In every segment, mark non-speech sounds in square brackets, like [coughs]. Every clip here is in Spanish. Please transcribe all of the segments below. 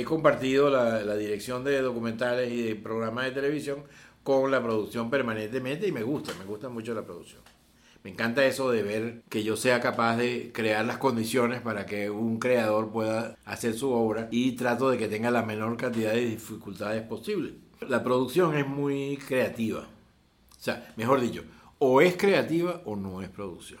he compartido la, la dirección de documentales y de programas de televisión con la producción permanentemente y me gusta, me gusta mucho la producción. Me encanta eso de ver que yo sea capaz de crear las condiciones para que un creador pueda hacer su obra y trato de que tenga la menor cantidad de dificultades posible. La producción es muy creativa. O sea, mejor dicho, o es creativa o no es producción.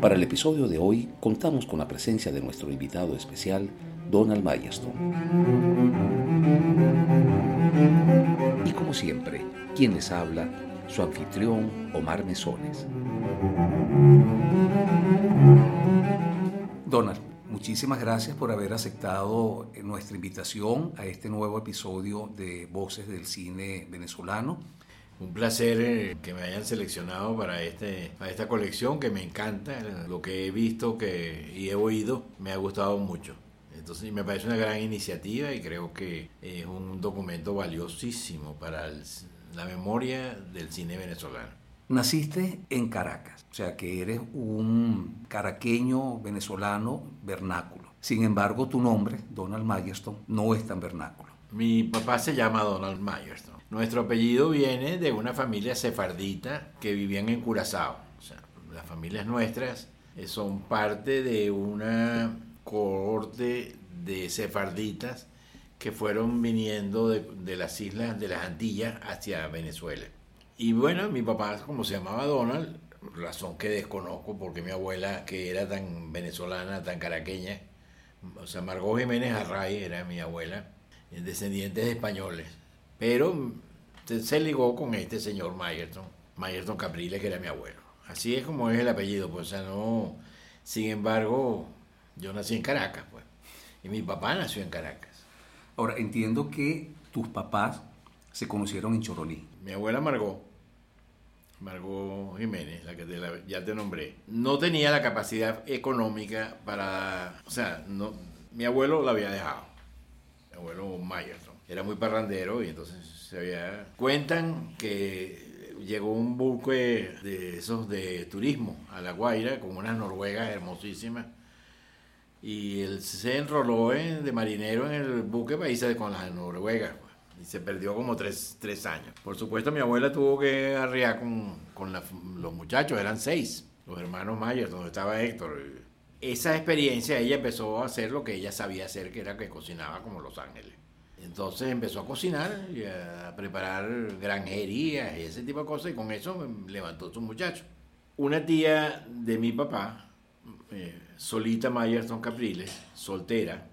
Para el episodio de hoy contamos con la presencia de nuestro invitado especial, Donald Mayerstone. Y como siempre, quien les habla, su anfitrión Omar Mesones. Donald, muchísimas gracias por haber aceptado nuestra invitación a este nuevo episodio de Voces del Cine Venezolano. Un placer eh, que me hayan seleccionado para, este, para esta colección que me encanta. Lo que he visto que, y he oído me ha gustado mucho. Entonces me parece una gran iniciativa y creo que es un documento valiosísimo para la memoria del cine venezolano. Naciste en Caracas, o sea que eres un caraqueño venezolano vernáculo. Sin embargo, tu nombre, Donald Mayerstone, no es tan vernáculo. Mi papá se llama Donald Mayerstone. Nuestro apellido viene de una familia sefardita que vivían en Curazao. O sea, las familias nuestras eh, son parte de una cohorte de sefarditas que fueron viniendo de, las islas de las Antillas hacia Venezuela. Y bueno, mi papá, como se llamaba Donald, razón que desconozco porque mi abuela, que era tan venezolana, tan caraqueña, o Margot Jiménez Array era mi abuela, descendientes de españoles, pero se ligó con este señor Mayerton, Mayerton Capriles, que era mi abuelo. Así es como es el apellido, pues, o sea, no, sin embargo, yo nací en Caracas, pues, y mi papá nació en Caracas. Ahora, entiendo que tus papás se conocieron en Chorolí. Mi abuela Margot Margot Jiménez, la que ya te nombré, no tenía la capacidad económica para, o sea, no, mi abuelo la había dejado, mi abuelo Mayerson, era muy parrandero y entonces se había, cuentan que llegó un buque de esos de turismo a La Guaira con unas noruegas hermosísimas y él se enroló de marinero en el buque irse con las noruegas y se perdió como tres, años. Por supuesto, mi abuela tuvo que arriar con, con los muchachos, eran seis, los hermanos Mayers, donde estaba Héctor. Esa experiencia ella empezó a hacer lo que ella sabía hacer, que era que cocinaba como Los Ángeles. Entonces empezó a cocinar y a preparar granjerías ese tipo de cosas, y con eso levantó su muchacho. Una tía de mi papá, eh, Solita Mayerson Capriles, soltera,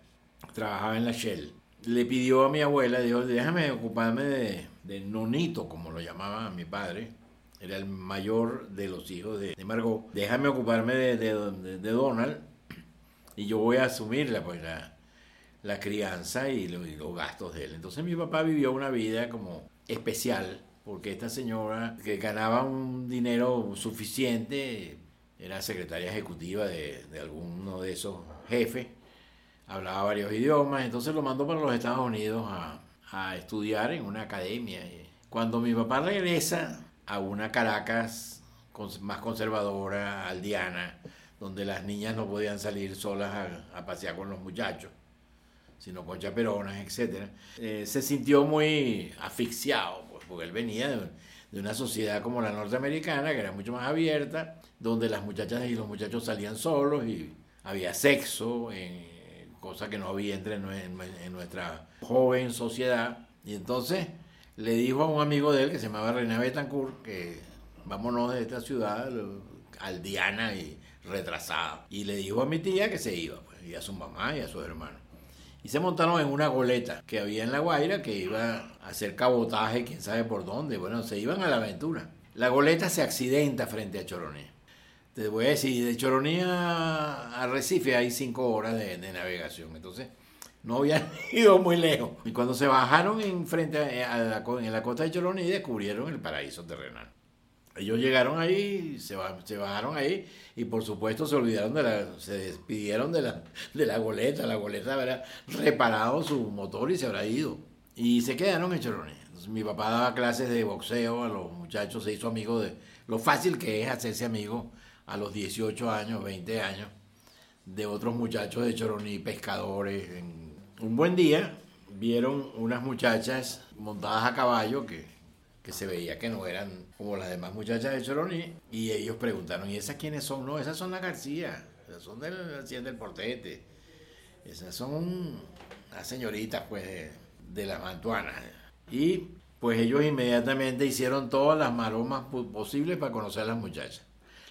trabajaba en la Shell. Le pidió a mi abuela, dijo, déjame ocuparme de, Nonito, como lo llamaba mi padre, era el mayor de los hijos de, Margot, déjame ocuparme de, Donald y yo voy a asumir la, pues, la, crianza y, los gastos de él. Entonces mi papá vivió una vida como especial, porque esta señora que ganaba un dinero suficiente, era secretaria ejecutiva de, de alguno de esos jefes, hablaba varios idiomas, entonces lo mandó para los Estados Unidos a, estudiar en una academia. Cuando mi papá regresa a una Caracas más conservadora, aldeana, donde las niñas no podían salir solas a, pasear con los muchachos, sino con chaperonas, etc., eh, se sintió muy asfixiado, pues, porque él venía de, una sociedad como la norteamericana, que era mucho más abierta, donde las muchachas y los muchachos salían solos y había sexo en cosa que no había entre en nuestra joven sociedad. Y entonces le dijo a un amigo de él que se llamaba René Betancourt que vámonos de esta ciudad aldeana y retrasada. Y le dijo a mi tía que se iba, pues, y a su mamá y a sus hermanos. Y se montaron en una goleta que había en La Guaira que iba a hacer cabotaje, quién sabe por dónde. Bueno, se iban a la aventura. La goleta se accidenta frente a Choroné. te voy a decir, de Choroní a, Recife hay cinco horas de, navegación, entonces no habían [laughs] ido muy lejos. Y cuando se bajaron en frente a, la, en la costa de Choroní descubrieron el paraíso terrenal. Ellos llegaron ahí, se, se bajaron ahí y por supuesto se olvidaron de la, se despidieron de la, de la goleta. La goleta habrá reparado su motor y se habrá ido. Y se quedaron en Choroní. mi papá daba clases de boxeo a los muchachos, se hizo amigo de lo fácil que es hacerse amigo a los 18 años, 20 años, de otros muchachos de Choroní, pescadores. un buen día vieron unas muchachas montadas a caballo que, que se veía que no eran como las demás muchachas de Choroní, y ellos preguntaron, ¿y esas quiénes son? No, esas son las García, esas son del Hacienda del Portete, esas son las señoritas pues de, de las mantuanas. Y pues ellos inmediatamente hicieron todas las maromas posibles para conocer a las muchachas.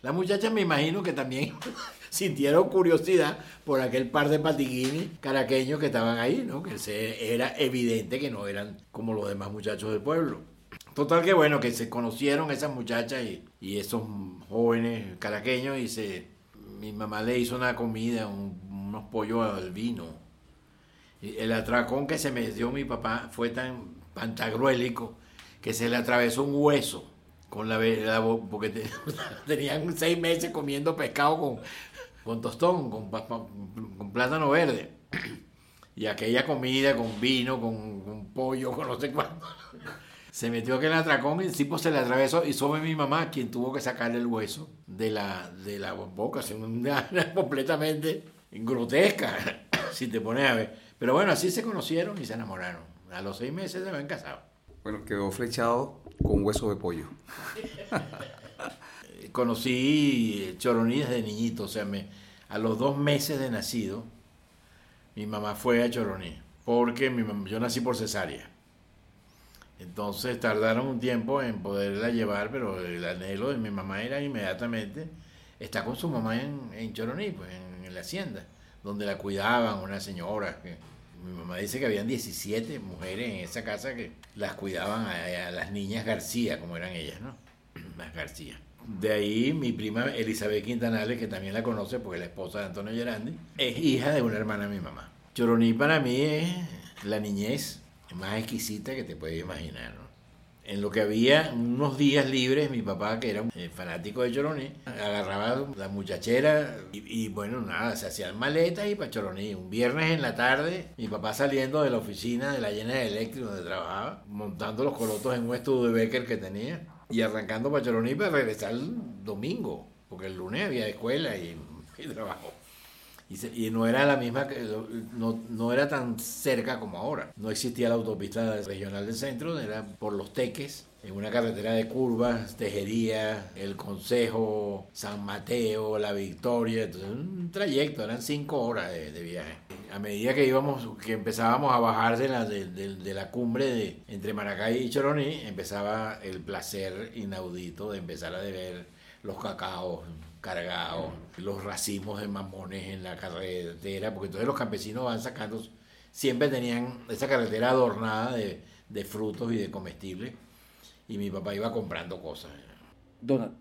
Las muchachas me imagino que también [laughs] sintieron curiosidad por aquel par de patiguines caraqueños que estaban ahí, ¿no? Que se, era evidente que no eran como los demás muchachos del pueblo. Total que bueno, que se conocieron esas muchachas y, esos jóvenes caraqueños y se, mi mamá le hizo una comida, unos pollos al vino. Y el atracón que se me dio mi papá fue tan pantagruélico que se le atravesó un hueso con la, porque [laughs] tenían seis meses comiendo pescado con, con tostón, con, con, plátano verde. [clears throat] Y aquella comida con vino, con, pollo, con no sé cuánto. Se metió aquel atracón y el tipo se le atravesó y fue mi mamá quien tuvo que sacarle el hueso de la, de la boca. Una, [laughs] completamente grotesca, [coughs] si te pones a ver. Pero bueno, así se conocieron y se enamoraron. A los seis meses se habían casado. Bueno, quedó flechado con hueso de pollo. [laughs] Conocí Choroní desde niñito, o sea, me, a los dos meses de nacido, mi mamá fue a Choroní, porque mi yo nací por cesárea. Entonces tardaron un tiempo en poderla llevar, pero el anhelo de mi mamá era inmediatamente está con su mamá en, en Choroní, pues en, la hacienda, donde la cuidaban, una señora mi mamá dice que habían 17 mujeres en esa casa que las cuidaban a, las niñas García, como eran ellas, ¿no? [clears throat] Las García. De ahí mi prima Elizabeth Quintanales, que también la conoce porque es la esposa de Antonio Gerandi, es hija de una hermana de mi mamá. Choroní para mí es la niñez más exquisita que te puedes imaginar, ¿no? en lo que había unos días libres, mi papá, que era un eh, fanático de Choroní, agarraba la muchachera y, bueno, nada, se hacían maletas y para Choroní. Un viernes en la tarde, mi papá saliendo de la oficina de la llena de eléctrico donde trabajaba, montando los colotos en un estudio de Becker que tenía y arrancando para Choroní para regresar el domingo, porque el lunes había escuela y, y trabajo. Y, no era la misma, no, no era tan cerca como ahora. No existía la autopista regional del centro, era por los teques, en una carretera de curvas, Tejería, El Consejo, San Mateo, La Victoria, entonces un trayecto, eran cinco horas de, viaje. A medida que íbamos, que empezábamos a bajar de la, de, de la cumbre de, entre Maracay y Choroní, empezaba el placer inaudito de empezar a ver los cacaos, cargados, los racimos de mamones en la carretera, porque entonces los campesinos van sacando, siempre tenían esa carretera adornada de, de frutos y de comestibles, y mi papá iba comprando cosas. Donald,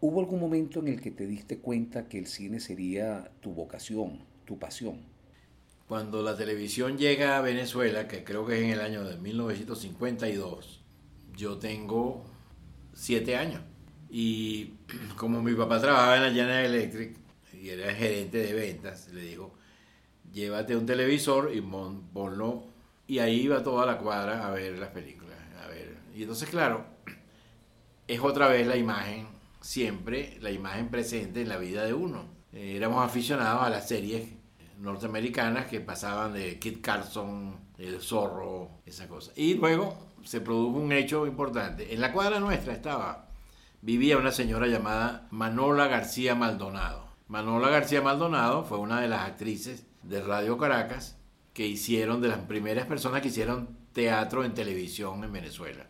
¿hubo algún momento en el que te diste cuenta que el cine sería tu vocación, tu pasión? Cuando la televisión llega a Venezuela, que creo que es en el año de 1952, yo tengo siete años. Y como mi papá trabajaba en la General Electric y era gerente de ventas, le dijo, llévate un televisor y ponlo. Y ahí iba toda la cuadra a ver las películas. A ver. Y entonces, claro, es otra vez la imagen, siempre la imagen presente en la vida de uno. Eh, éramos aficionados a las series norteamericanas que pasaban de Kit Carson, El Zorro, esa cosa. Y luego se produjo un hecho importante. En la cuadra nuestra estaba vivía una señora llamada Manola García Maldonado. Manola García Maldonado fue una de las actrices de Radio Caracas que hicieron, de las primeras personas que hicieron teatro en televisión en Venezuela.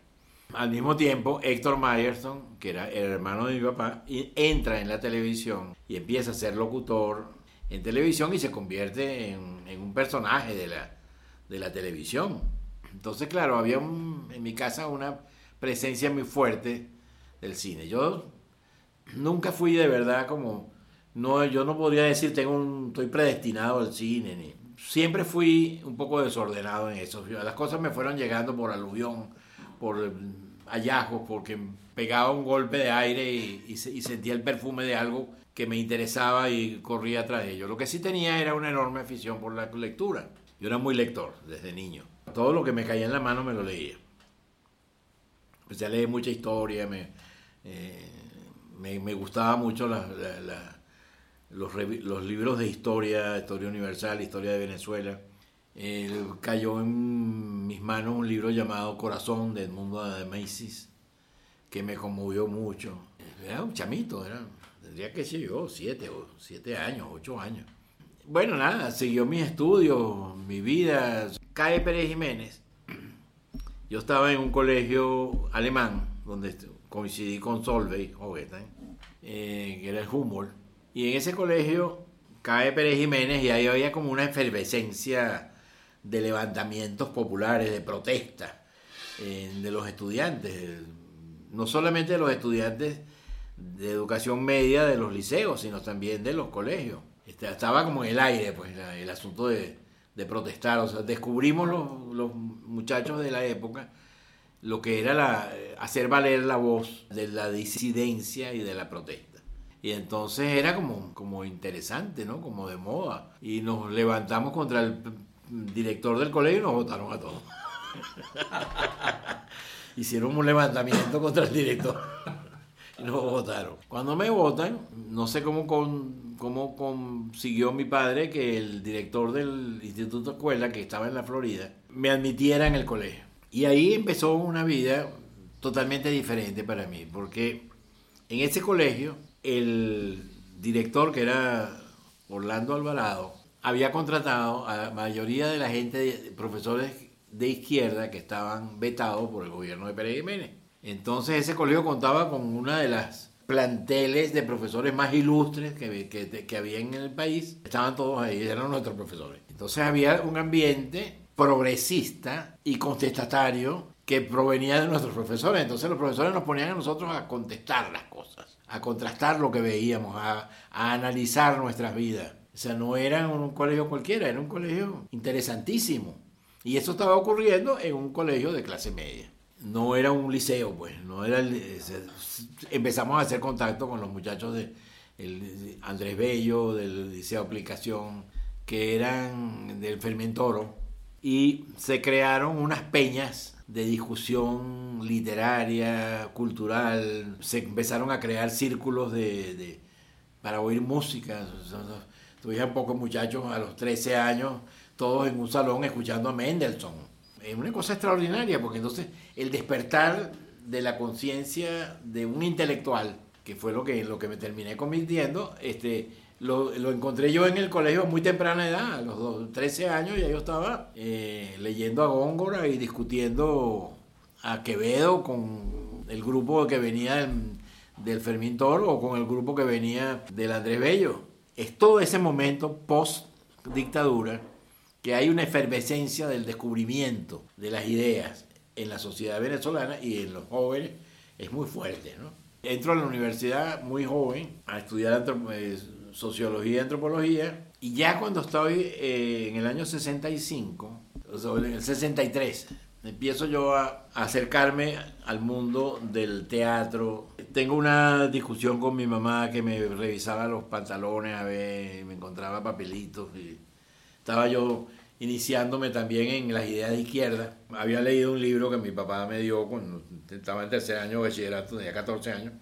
Al mismo tiempo, Héctor Myerson, que era el hermano de mi papá, entra en la televisión y empieza a ser locutor en televisión y se convierte en, un personaje de la, de la televisión. Entonces, claro, había en mi casa una presencia muy fuerte del cine. Yo nunca fui de verdad como, no, yo no podría decir tengo un, estoy predestinado al cine, siempre fui un poco desordenado en eso. Las cosas me fueron llegando por aluvión, por hallazgos, porque pegaba un golpe de aire y, sentía el perfume de algo que me interesaba y corría tras ello. Lo que sí tenía era una enorme afición por la lectura. Yo era muy lector desde niño. Todo lo que me caía en la mano me lo leía. Empecé a leer mucha historia, me, eh, me, gustaba mucho los, libros de historia, historia universal, historia de Venezuela. cayó en mis manos un libro llamado Corazón del mundo de Macy's, que me conmovió mucho. Era un chamito, era, tendría que ser yo, siete, o siete años, ocho años. Bueno, nada, siguió mis estudios, mi vida. Cae Pérez Jiménez. Yo estaba en un colegio alemán, donde coincidí con Solveig eh, que era el Humboldt. Y en ese colegio cae Pérez Jiménez y ahí había como una efervescencia de levantamientos populares, de protesta eh, de los estudiantes. No solamente de los estudiantes de educación media de los liceos, sino también de los colegios. Este, estaba como en el aire, pues, el asunto de, protestar. O sea, descubrimos los, muchachos de la época lo que era la, hacer valer la voz de la disidencia y de la protesta. Y entonces era como, como interesante, ¿no? Como de moda. Y nos levantamos contra el director del colegio y nos votaron a todos. [laughs] Hicieron un levantamiento contra el director [laughs] y nos votaron. Cuando me votan, no sé cómo con, cómo consiguió mi padre que el director del Instituto Escuela, que estaba en la Florida, me admitiera en el colegio. Y ahí empezó una vida totalmente diferente para mí, porque en ese colegio el director, que era Orlando Alvarado, había contratado a la mayoría de la gente, profesores de izquierda que estaban vetados por el gobierno de Pérez Jiménez. Entonces ese colegio contaba con una de las planteles de profesores más ilustres que, que, que, había en el país, estaban todos ahí, eran nuestros profesores. Entonces había un ambiente progresista y contestatario que provenía de nuestros profesores. Entonces los profesores nos ponían a nosotros a contestar las cosas, a contrastar lo que veíamos, a, a analizar nuestras vidas. O sea, no era un colegio cualquiera, era un colegio interesantísimo. Y eso estaba ocurriendo en un colegio de clase media no era un liceo, pues, no era empezamos a hacer contacto con los muchachos de Andrés Bello, del Liceo Aplicación, que eran del Fermentoro, y se crearon unas peñas de discusión literaria, cultural, se empezaron a crear círculos de, para oír música. Tuve pocos muchachos a los 13 años, todos en un salón escuchando a Mendelssohn es una cosa extraordinaria, porque entonces el despertar de la conciencia de un intelectual, que fue lo que, lo que me terminé convirtiendo, este, lo, encontré yo en el colegio a muy temprana edad, a los 13 años ya yo estaba eh, leyendo a Góngora y discutiendo a Quevedo con el grupo que venía del, del Fermín Toro o con el grupo que venía del Andrés Bello. Es todo ese momento post dictadura que hay una efervescencia del descubrimiento de las ideas en la sociedad venezolana y en los jóvenes es muy fuerte. ¿no? Entro a la universidad muy joven a estudiar eh, sociología y antropología y ya cuando estoy eh, en el año 65, o en el 63, empiezo yo a, acercarme al mundo del teatro. Tengo una discusión con mi mamá que me revisaba los pantalones a ver, me encontraba papelitos y estaba yo iniciándome también en las ideas de izquierda. Había leído un libro que mi papá me dio cuando estaba en tercer año bachillerato, tenía 14 años,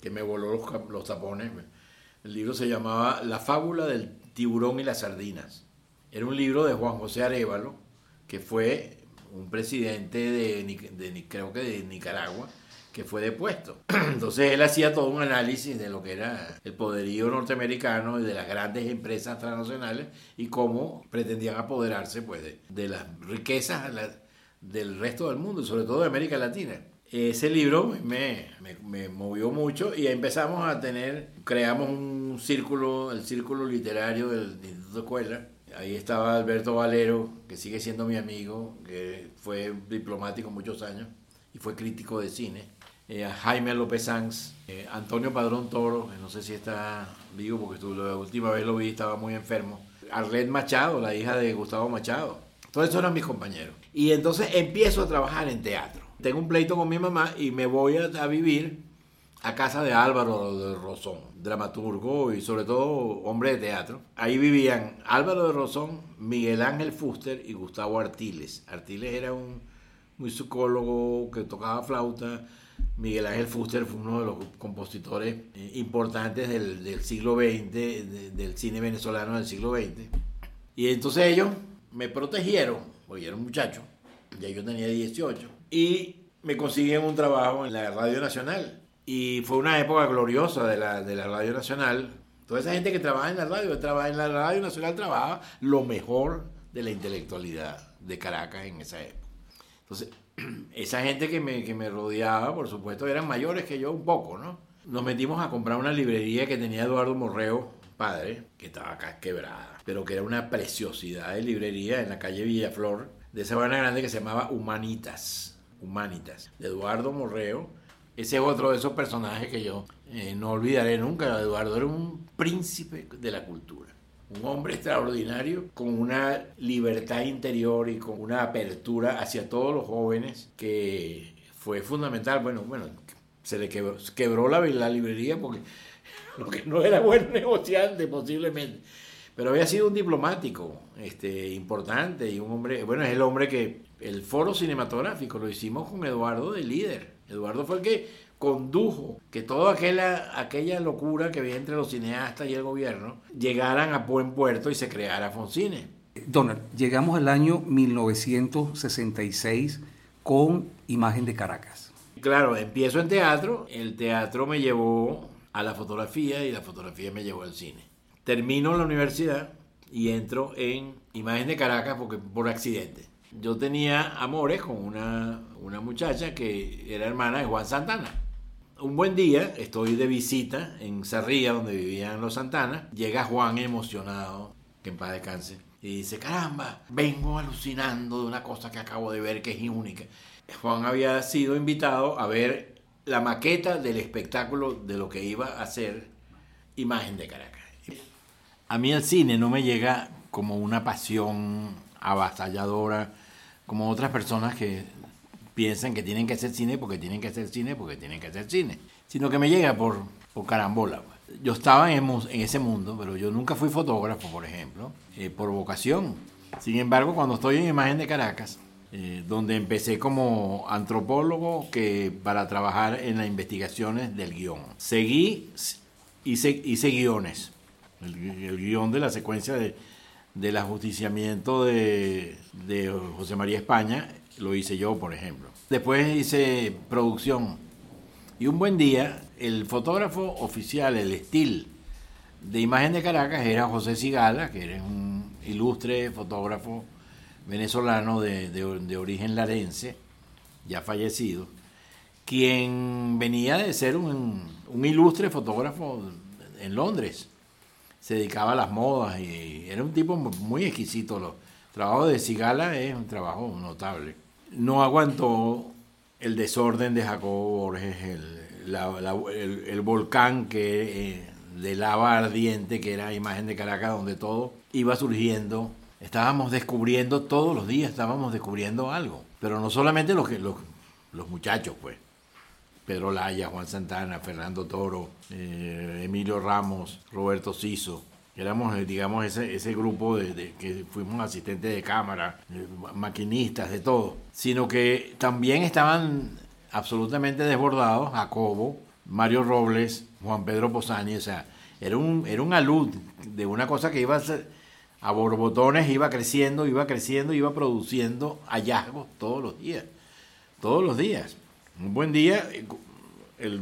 que me voló los tapones. El libro se llamaba La fábula del tiburón y las sardinas. Era un libro de Juan José Arevalo, que fue un presidente de, creo que de Nicaragua, que fue depuesto. [clears throat] Entonces él hacía todo un análisis de lo que era el poderío norteamericano y de las grandes empresas transnacionales y cómo pretendían apoderarse pues, de, las riquezas del resto del mundo, sobre todo de América Latina. Ese libro me, me, movió mucho y empezamos a tener, creamos un círculo, el círculo literario del Instituto Escuela. Ahí estaba Alberto Valero, que sigue siendo mi amigo, que fue diplomático muchos años y fue crítico de cine eh, Jaime López Sanz, eh, Antonio Padrón Toro, no sé si está vivo porque la última vez lo vi, estaba muy enfermo. Arlette Machado, la hija de Gustavo Machado. Todos esos eran mis compañeros. Y entonces empiezo a trabajar en teatro. Tengo un pleito con mi mamá y me voy a, vivir a casa de Álvaro de Rosón, dramaturgo y sobre todo hombre de teatro. Ahí vivían Álvaro de Rosón, Miguel Ángel Fuster y Gustavo Artiles. Artiles era un musicólogo que tocaba flauta. Miguel Ángel Fuster fue uno de los compositores eh, importantes del, siglo XX, del cine venezolano del siglo XX. Y entonces ellos me protegieron, porque yo era un muchacho, ya yo tenía 18, y me consiguieron un trabajo en la Radio Nacional. Y fue una época gloriosa de la, de la Radio Nacional. Toda esa gente que trabaja en la radio, trabaja en la Radio Nacional, trabajaba lo mejor de la intelectualidad de Caracas en esa época. Entonces, [clears throat] esa gente que me, que me rodeaba, por supuesto, eran mayores que yo un poco, ¿no? Nos metimos a comprar una librería que tenía Eduardo Morreo, padre, que estaba acá quebrada, pero que era una preciosidad de librería en la calle Villaflor, de esa banda grande que se llamaba Humanitas, Humanitas, Eduardo Morreo. Ese es otro de esos personajes que yo eh, no olvidaré nunca. Eduardo era un príncipe de la cultura un hombre extraordinario con una libertad interior y con una apertura hacia todos los jóvenes que fue fundamental. Bueno, bueno, se le quebró, la, la, librería porque [laughs] lo que no era buen negociante posiblemente. Pero había sido un diplomático este, importante y un hombre, bueno, es el hombre que el foro cinematográfico lo hicimos con Eduardo de líder. Eduardo fue el que condujo que toda aquella, aquella locura que había entre los cineastas y el gobierno llegaran a buen puerto y se creara Foncine. Donald, llegamos al año 1966 con Imagen de Caracas. Claro, empiezo en teatro, el teatro me llevó a la fotografía y la fotografía me llevó al cine. Termino la universidad y entro en Imagen de Caracas porque, por accidente. Yo tenía amores con una, una muchacha que era hermana de Juan Santana un buen día, estoy de visita en Sarría, donde vivían los Santana. Llega Juan emocionado, que en paz descanse, y dice, caramba, vengo alucinando de una cosa que acabo de ver que es única. Juan había sido invitado a ver la maqueta del espectáculo de lo que iba a ser Imagen de Caracas. A mí el cine no me llega como una pasión avasalladora, como otras personas que piensan que tienen que hacer cine porque tienen que hacer cine porque tienen que hacer cine, sino que me llega por, por carambola. Pues. Yo estaba en, ese mundo, pero yo nunca fui fotógrafo, por ejemplo, eh, por vocación. Sin embargo, cuando estoy en Imagen de Caracas, eh, donde empecé como antropólogo que para trabajar en las investigaciones del guion. Seguí, hice, hice guiones, el, el guion de la secuencia de, del ajusticiamiento de, José María España lo hice yo, por ejemplo. Después hice producción. Y un buen día, el fotógrafo oficial, el estilo de imagen de Caracas era José Sigala, que era un ilustre fotógrafo venezolano de, origen larense, ya fallecido, quien venía de ser un, ilustre fotógrafo en Londres. Se dedicaba a las modas y era un tipo muy exquisito. El trabajo de Sigala es un trabajo notable no aguantó el desorden de Jacobo Borges, el, volcán que, eh, de lava ardiente que era imagen de Caracas, donde todo iba surgiendo. Estábamos descubriendo todos los días, estábamos descubriendo algo. Pero no solamente los, los, los muchachos, pues. Pedro Laya, Juan Santana, Fernando Toro, eh, Emilio Ramos, Roberto Ciso, éramos, eh, digamos, ese, ese grupo de, que fuimos asistentes de cámara, eh, maquinistas, de todo, sino que también estaban absolutamente desbordados Jacobo, Mario Robles, Juan Pedro Posani, o sea, era un, era un alud de una cosa que iba a, ser, a borbotones, iba creciendo, iba creciendo, iba produciendo hallazgos todos los días, todos los días. Un buen día, el,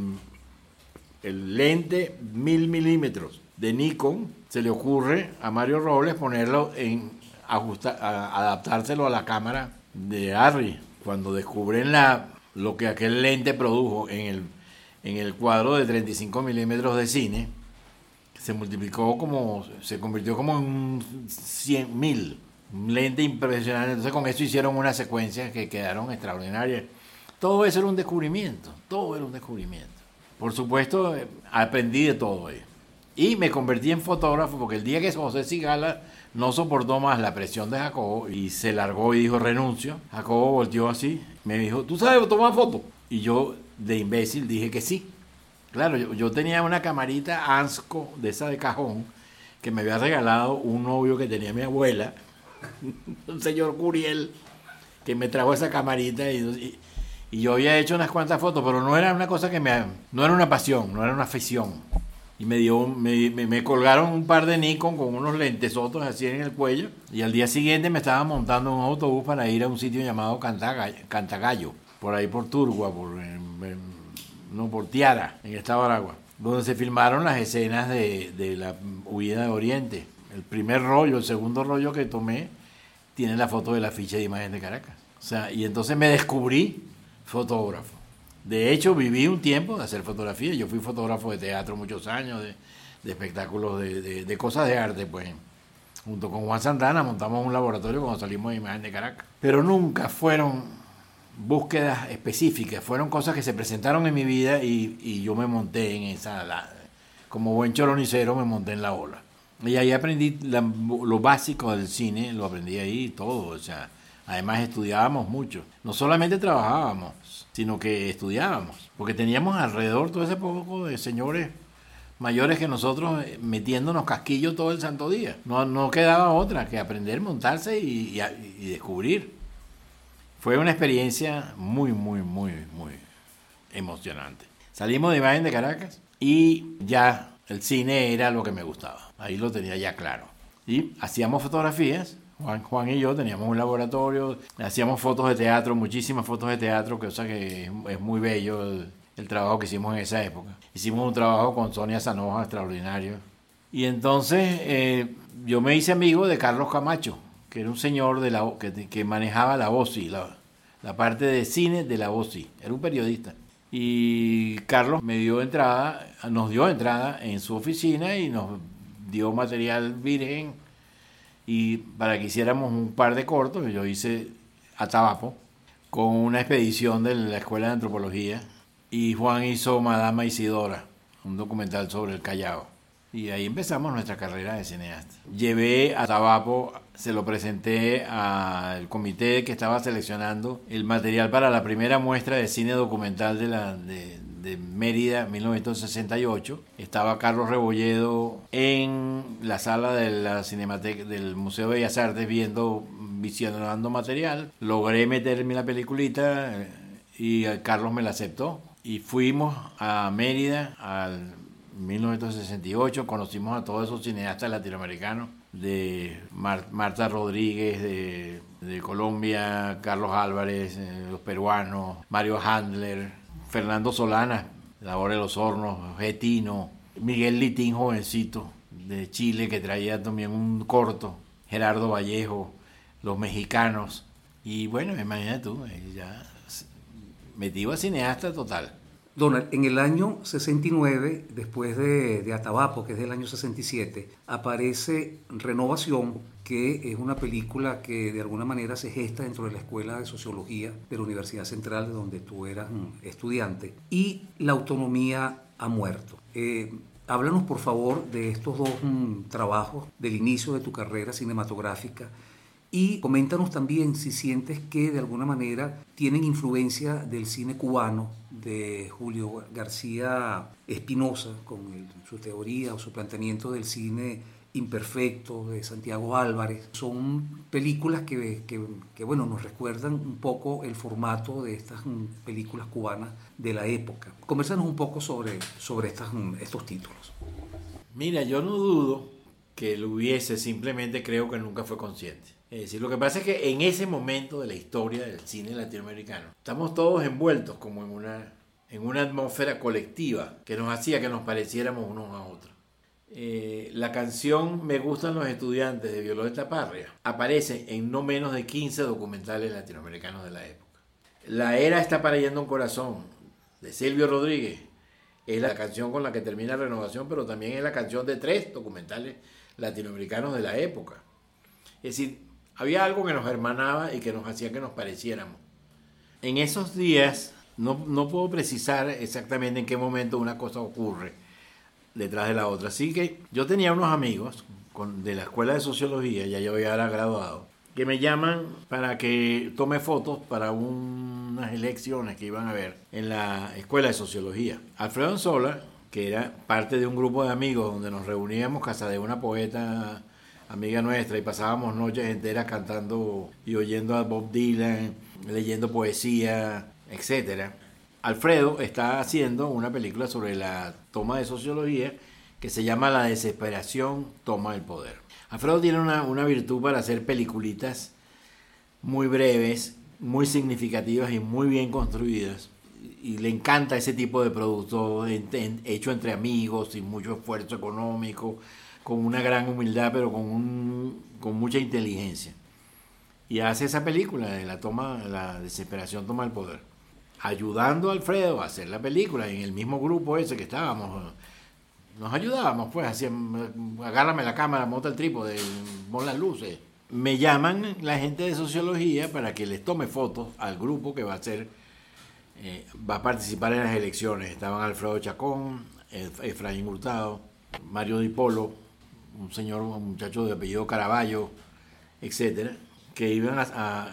el lente mil milímetros de Nikon, se le ocurre a Mario Robles ponerlo en ajustar, adaptárselo a la cámara de Harry. Cuando descubren la, lo que aquel lente produjo en el, en el cuadro de 35 milímetros de cine, se multiplicó como, se convirtió como en 100 mil. Un lente impresionante. Entonces con eso hicieron una secuencia que quedaron extraordinarias. Todo eso era un descubrimiento, todo era un descubrimiento. Por supuesto, eh, aprendí de todo ello. Y me convertí en fotógrafo porque el día que José Sigala no soportó más la presión de Jacobo y se largó y dijo renuncio, Jacobo volteó así, me dijo, ¿tú sabes tomar fotos? Y yo, de imbécil, dije que sí. Claro, yo, tenía una camarita Ansco de esa de cajón que me había regalado un novio que tenía mi abuela, [laughs] un señor Curiel, que me trajo esa camarita y- y yo había hecho unas cuantas fotos, pero no era una cosa que me... no era una pasión, no era una afición. Y me dio, me, me- me colgaron un par de Nikon con unos lentesotos así en el cuello. Y al día siguiente me estaba montando un autobús para ir a un sitio llamado Cantagallo, Cantagallo por ahí por Turgua, por, en- no, por Tiara, en Estado de Aragua, donde se filmaron las escenas de, de la huida de Oriente. El primer rollo, el segundo rollo que tomé, tiene la foto de la ficha de imagen de Caracas. O sea, y entonces me descubrí fotógrafo. De hecho, viví un tiempo de hacer fotografía. Yo fui fotógrafo de teatro muchos años, de, espectáculos, de, cosas de arte, pues. Junto con Juan Santana montamos un laboratorio cuando salimos de Imagen de Caracas. Pero nunca fueron búsquedas específicas, fueron cosas que se presentaron en mi vida y, yo me monté en esa, como buen choronicero me monté en la ola. Y ahí aprendí la- lo básico del cine, lo aprendí ahí todo, o sea, además estudiábamos mucho. No solamente trabajábamos, sino que estudiábamos, porque teníamos alrededor todo ese poco de señores mayores que nosotros eh, metiéndonos casquillos todo el santo día. No, no quedaba otra que aprender, montarse y, y y descubrir. Fue una experiencia muy, muy, muy, muy emocionante. Salimos de Imagen de Caracas y ya el cine era lo que me gustaba. Ahí lo tenía ya claro. Y hacíamos fotografías. Juan, Juan y yo teníamos un laboratorio, hacíamos fotos de teatro, muchísimas fotos de teatro, que, que es, es muy bello el, el trabajo que hicimos en esa época. Hicimos un trabajo con Sonia Sanoja extraordinario. Y entonces eh, yo me hice amigo de Carlos Camacho, que era un señor de la, que, que manejaba la OSI, la, la parte de cine de la OSI. Era un periodista. Y Carlos me dio entrada, nos dio entrada en su oficina y nos dio material virgen y para que hiciéramos un par de cortos, yo hice Atabapo con una expedición de la Escuela de Antropología y Juan hizo Madama Isidora, un documental sobre el Callao. Y ahí empezamos nuestra carrera de cineasta. Llevé a Tabapo, se lo presenté al comité que estaba seleccionando el material para la primera muestra de cine documental de, la, de, de Mérida, 1968. Estaba Carlos Rebolledo en la sala del Museo de Bellas Artes viendo, visionando material. Logré meterme la peliculita eh, y eh, Carlos me la aceptó. Y fuimos a Mérida al 1968 conocimos a todos esos cineastas latinoamericanos, de Mar- Marta Rodríguez de, de Colombia, Carlos Álvarez, eh, los peruanos, Mario Handler, Fernando Solana, La Hora de los Hornos, Getino, Miguel Litín, jovencito, de Chile, que traía también un corto, Gerardo Vallejo, los mexicanos. Y bueno, imagínate tú, eh, ya metido a cineasta total. Donald, en el año 69, después de, de Atabapo, que es del año 67, aparece Renovación, que es una película que de alguna manera se gesta dentro de la Escuela de Sociología de la Universidad Central, de donde tú eras estudiante, y La autonomía ha muerto. Eh, háblanos, por favor, de estos dos mm, trabajos del inicio de tu carrera cinematográfica y coméntanos también si sientes que de alguna manera tienen influencia del cine cubano de Julio García Espinosa, con su teoría o su planteamiento del cine imperfecto de Santiago Álvarez. Son películas que, que- que, bueno, nos recuerdan un poco el formato de estas películas cubanas de la época. Conversanos un poco sobre, sobre estas, estos títulos. Mira, yo no dudo que lo hubiese, simplemente creo que nunca fue consciente. Es decir, lo que pasa es que en ese momento de la historia del cine latinoamericano, estamos todos envueltos como en una, en una atmósfera colectiva que nos hacía que nos pareciéramos unos a otros. Eh, la canción Me gustan los estudiantes de Violeta Parria aparece en no menos de 15 documentales latinoamericanos de la época. La era está para yendo un corazón de Silvio Rodríguez es la canción con la que termina Renovación, pero también es la canción de tres documentales latinoamericanos de la época. Es decir, había algo que nos hermanaba y que nos hacía que nos pareciéramos en esos días, no, no puedo precisar exactamente en qué momento una cosa ocurre detrás de la otra. Así que yo tenía unos amigos de la escuela de sociología, ya yo había graduado, que me llaman para que tome fotos para unas elecciones que iban a ver en la escuela de sociología. Alfredo Anzola, que era parte de un grupo de amigos donde nos reuníamos casa de una poeta amiga nuestra y pasábamos noches enteras cantando y oyendo a Bob Dylan, leyendo poesía, etcétera. Alfredo está haciendo una película sobre la toma de sociología que se llama La desesperación toma el poder. Alfredo tiene una, una virtud para hacer peliculitas muy breves, muy significativas y muy bien construidas. Y le encanta ese tipo de producto hecho entre amigos, sin mucho esfuerzo económico, con una gran humildad, pero con, un, con mucha inteligencia. Y hace esa película de la toma, la desesperación toma el poder. Ayudando a Alfredo a hacer la película en el mismo grupo ese que estábamos. Nos ayudábamos, pues, hacían, agárrame la cámara, monta el trípode, pon las luces. Me llaman la gente de sociología para que les tome fotos al grupo que va a hacer, eh, va a participar en las elecciones. Estaban Alfredo Chacón, Efraín Hurtado, Mario Di Polo, un señor, un muchacho de apellido Caraballo, etcétera, que iban a,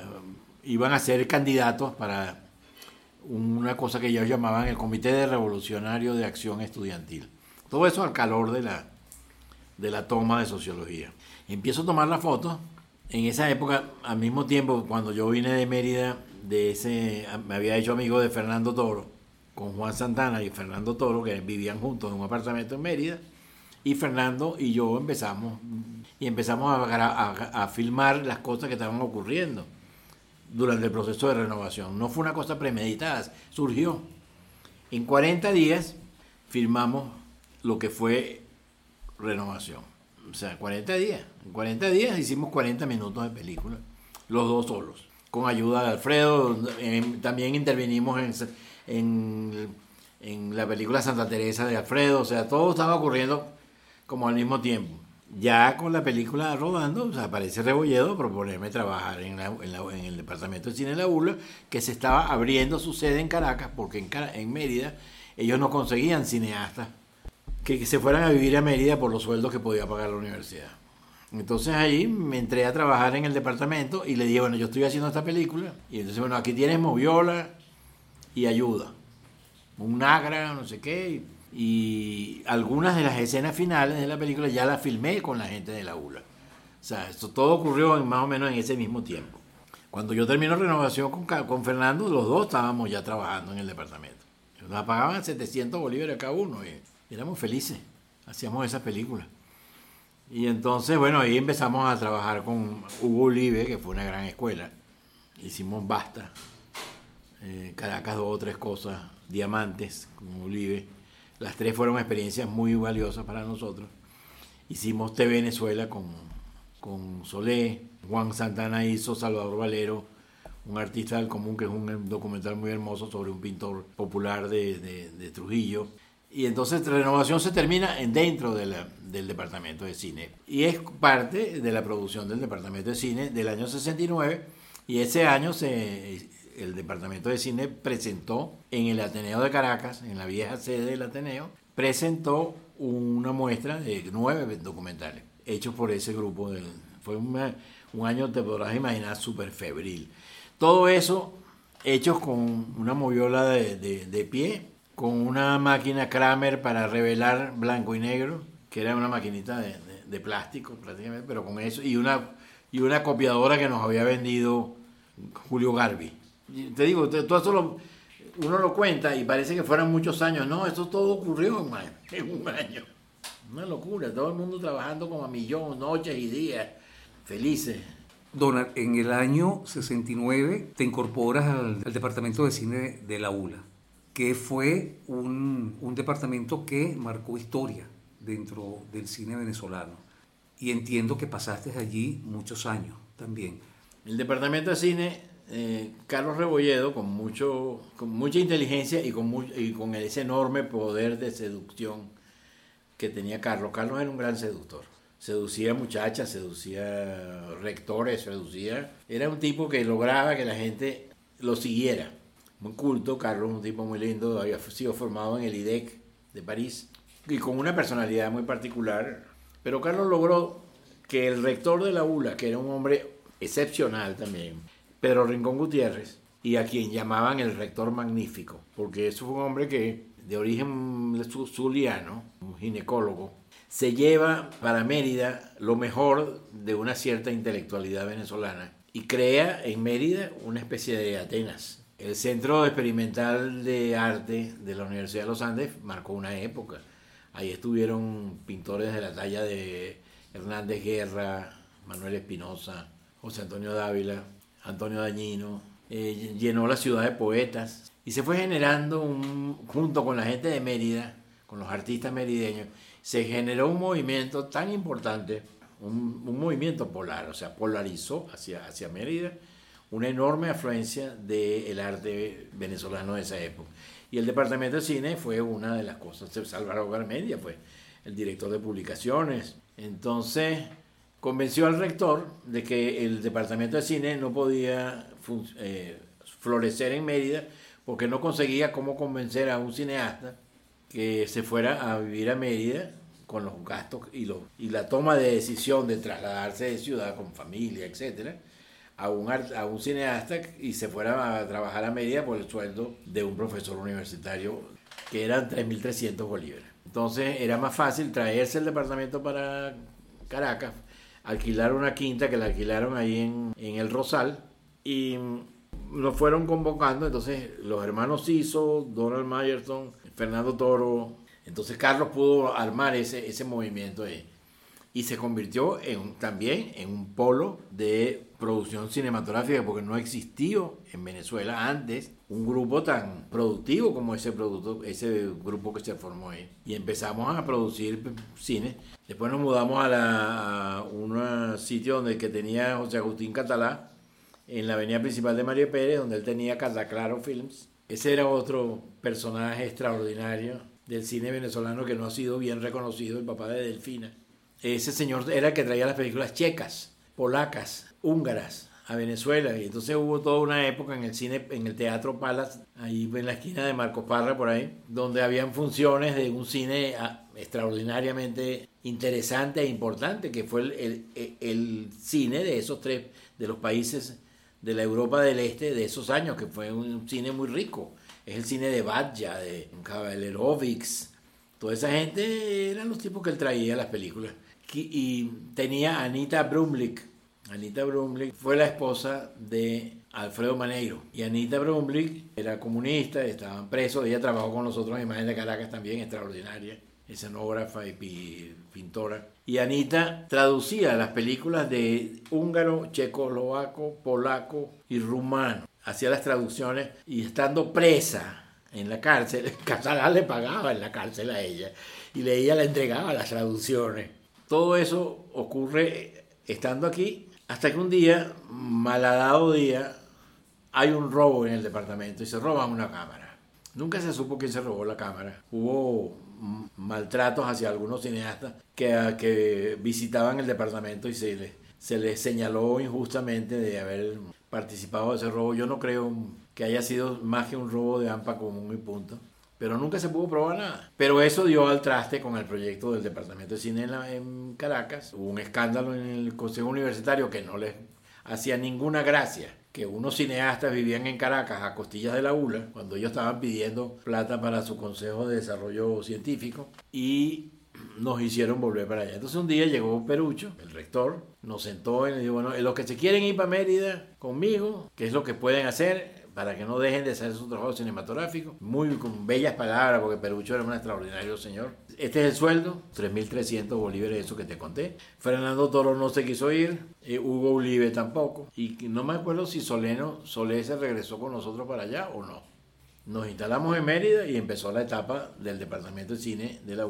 iban a ser candidatos para una cosa que ellos llamaban el Comité de Revolucionario de Acción Estudiantil. Todo eso al calor de la, de la toma de sociología. Empiezo a tomar la foto. En esa época, al mismo tiempo, cuando yo vine de Mérida, de ese, me había hecho amigo de Fernando Toro, con Juan Santana y Fernando Toro, que vivían juntos en un apartamento en Mérida y Fernando y yo empezamos y empezamos a, filmar las cosas que estaban ocurriendo durante el proceso de renovación. No fue una cosa premeditada, surgió. En 40 días filmamos lo que fue renovación. O sea, 40 días. En 40 días hicimos 40 minutos de película, los dos solos, con ayuda de Alfredo. también intervenimos en, en, en la película Santa Teresa de Alfredo. O sea, todo estaba ocurriendo como al mismo tiempo. Ya con la película rodando, aparece Rebolledo proponerme trabajar en, en, el departamento de cine de la ULA, que se estaba abriendo su sede en Caracas, porque en, en Mérida ellos no conseguían cineastas que, se fueran a vivir a Mérida por los sueldos que podía pagar la universidad. Entonces ahí me entré a trabajar en el departamento y le dije, bueno, yo estoy haciendo esta película. Y entonces, bueno, aquí tienes moviola y ayuda. Un agra, no sé qué y algunas de las escenas finales de la película ya las filmé con la gente de la ULA. O sea, esto todo ocurrió más o menos en ese mismo tiempo. Cuando yo termino renovación con, con Fernando, los dos estábamos ya trabajando en el departamento. Nos pagaban 700 bolívares cada uno y éramos felices. Hacíamos esas películas. Y entonces, bueno, ahí empezamos a trabajar con Hugo Olive, que fue una gran escuela. Hicimos Basta, eh, Caracas, dos o tres cosas, Diamantes, con Olive las tres fueron experiencias muy valiosas para nosotros. Hicimos TV Venezuela con, con Solé, Juan Santana hizo Salvador Valero, un artista del común, que es un documental muy hermoso sobre un pintor popular de, Trujillo. Y entonces Renovación se termina en dentro del departamento de cine. Y es parte de la producción del departamento de cine del año 69. Y ese año se el Departamento de Cine presentó en el Ateneo de Caracas, en la vieja sede del Ateneo, presentó una muestra de nueve documentales hechos por ese grupo. Fue un año, te podrás imaginar, súper febril. Todo eso hechos con una moviola de, pie, con una máquina Kramer para revelar blanco y negro, que era una maquinita de, de plástico prácticamente, pero con eso, y una, y una copiadora que nos había vendido Julio Garbi te digo, todo eso lo, uno lo cuenta y parece que fueran muchos años. No, eso todo ocurrió en, un año. Una locura, todo el mundo trabajando como a millón, noches y días, felices. Donald, en el año 69 te incorporas al, departamento de cine de la ULA, que fue un, un departamento que marcó historia dentro del cine venezolano. Y entiendo que pasaste allí muchos años también. El departamento de cine eh, Carlos Rebolledo, con, mucho, con mucha inteligencia y con, y con ese enorme poder de seducción que tenía Carlos. Carlos era un gran seductor. Seducía muchachas, seducía rectores, seducía. Era un tipo que lograba que la gente lo siguiera. muy culto, Carlos un tipo muy lindo, había sido formado en el IDEC de París y con una personalidad muy particular, pero Carlos logró que el rector de la ULA, que era un hombre excepcional también, Pedro Rincón Gutiérrez, y a quien llamaban el rector magnífico, porque eso fue un hombre que de origen zuliano, un ginecólogo, se lleva para Mérida lo mejor de una cierta intelectualidad venezolana y crea en Mérida una especie de Atenas. El Centro Experimental de Arte de la Universidad de los Andes marcó una época. Ahí estuvieron pintores de la talla de Hernández Guerra, Manuel Espinosa, José Antonio Dávila, Antonio Dañino. Eh, llenó la ciudad de poetas y se fue generando, un, junto con la gente de Mérida, con los artistas merideños, se generó un movimiento tan importante, un, movimiento polar, o sea, polarizó hacia, hacia Mérida una enorme afluencia del arte venezolano de esa época. Y el departamento de cine fue una de las cosas. Salvador Garmendia fue el director de publicaciones. Entonces, convenció al rector de que el departamento de cine no podía eh, florecer en Mérida porque no conseguía cómo convencer a un cineasta que se fuera a vivir a Mérida con los gastos y, y la toma de decisión de trasladarse de ciudad con familia, etcétera, a un, a un cineasta y se fuera a trabajar a Mérida por el sueldo de un profesor universitario, que eran 3.300 bolívares. Entonces era más fácil traerse el departamento para Caracas, alquilar una quinta que la alquilaron ahí en, en el Rosal y nos fueron convocando, entonces los hermanos Ciso, Donald Mayerton, Fernando Toro, entonces Carlos pudo armar ese, ese movimiento ahí. Y se convirtió en, también en un polo de producción cinematográfica, porque no existió en Venezuela antes un grupo tan productivo como ese, producto, ese grupo que se formó ahí. Y empezamos a producir cine. Después nos mudamos a, a un sitio donde que tenía José Agustín Catalá, en la avenida principal de Mario Pérez, donde él tenía Cataclaro Films. Ese era otro personaje extraordinario del cine venezolano que no ha sido bien reconocido, el papá de Delfina. Ese señor era el que traía las películas checas, polacas, húngaras a Venezuela. Y entonces hubo toda una época en el cine, en el Teatro Palas, ahí en la esquina de Marcos Parra, por ahí, donde habían funciones de un cine ah, extraordinariamente interesante e importante, que fue el, cine de esos tres, de los países de la Europa del Este de esos años, que fue un cine muy rico. Es el cine de Batja, de Kavalerovics. Toda esa gente eran los tipos que él traía las películas. Y tenía Anita Brumlik. Anita Brumlik fue la esposa de Alfredo Maneiro. Y Anita Brumlik era comunista, estaban presos. Ella trabajó con nosotros en Imagen de Caracas también, extraordinaria, escenógrafa y pintora. Y Anita traducía las películas de húngaro, checoslovaco, polaco y rumano. Hacía las traducciones y estando presa en la cárcel, [laughs] Catalán le pagaba en la cárcel a ella y ella le entregaba las traducciones. Todo eso ocurre estando aquí hasta que un día, malhadado día, hay un robo en el departamento y se roban una cámara. Nunca se supo quién se robó la cámara. Hubo maltratos hacia algunos cineastas que, visitaban el departamento y se les, se les señaló injustamente de haber participado de ese robo. Yo no creo que haya sido más que un robo de AMPA común y punto. Pero nunca se pudo probar nada. Pero eso dio al traste con el proyecto del Departamento de Cine en, en Caracas. Hubo un escándalo en el Consejo Universitario que no les hacía ninguna gracia que unos cineastas vivían en Caracas a costillas de la ULA, cuando ellos estaban pidiendo plata para su Consejo de Desarrollo Científico, y nos hicieron volver para allá. Entonces un día llegó Perucho, el rector, nos sentó y nos dijo, bueno, los que se quieren ir para Mérida conmigo, ¿qué es lo que pueden hacer? Para que no dejen de hacer su trabajo cinematográfico. Muy con bellas palabras, porque Perucho era un extraordinario señor. Este es el sueldo, 3.300 bolívares, eso que te conté. Fernando Toro no se quiso ir, eh, Hugo Ulibe tampoco. Y no me acuerdo si Soleno, Solé se regresó con nosotros para allá o no. Nos instalamos en Mérida y empezó la etapa del Departamento de Cine de la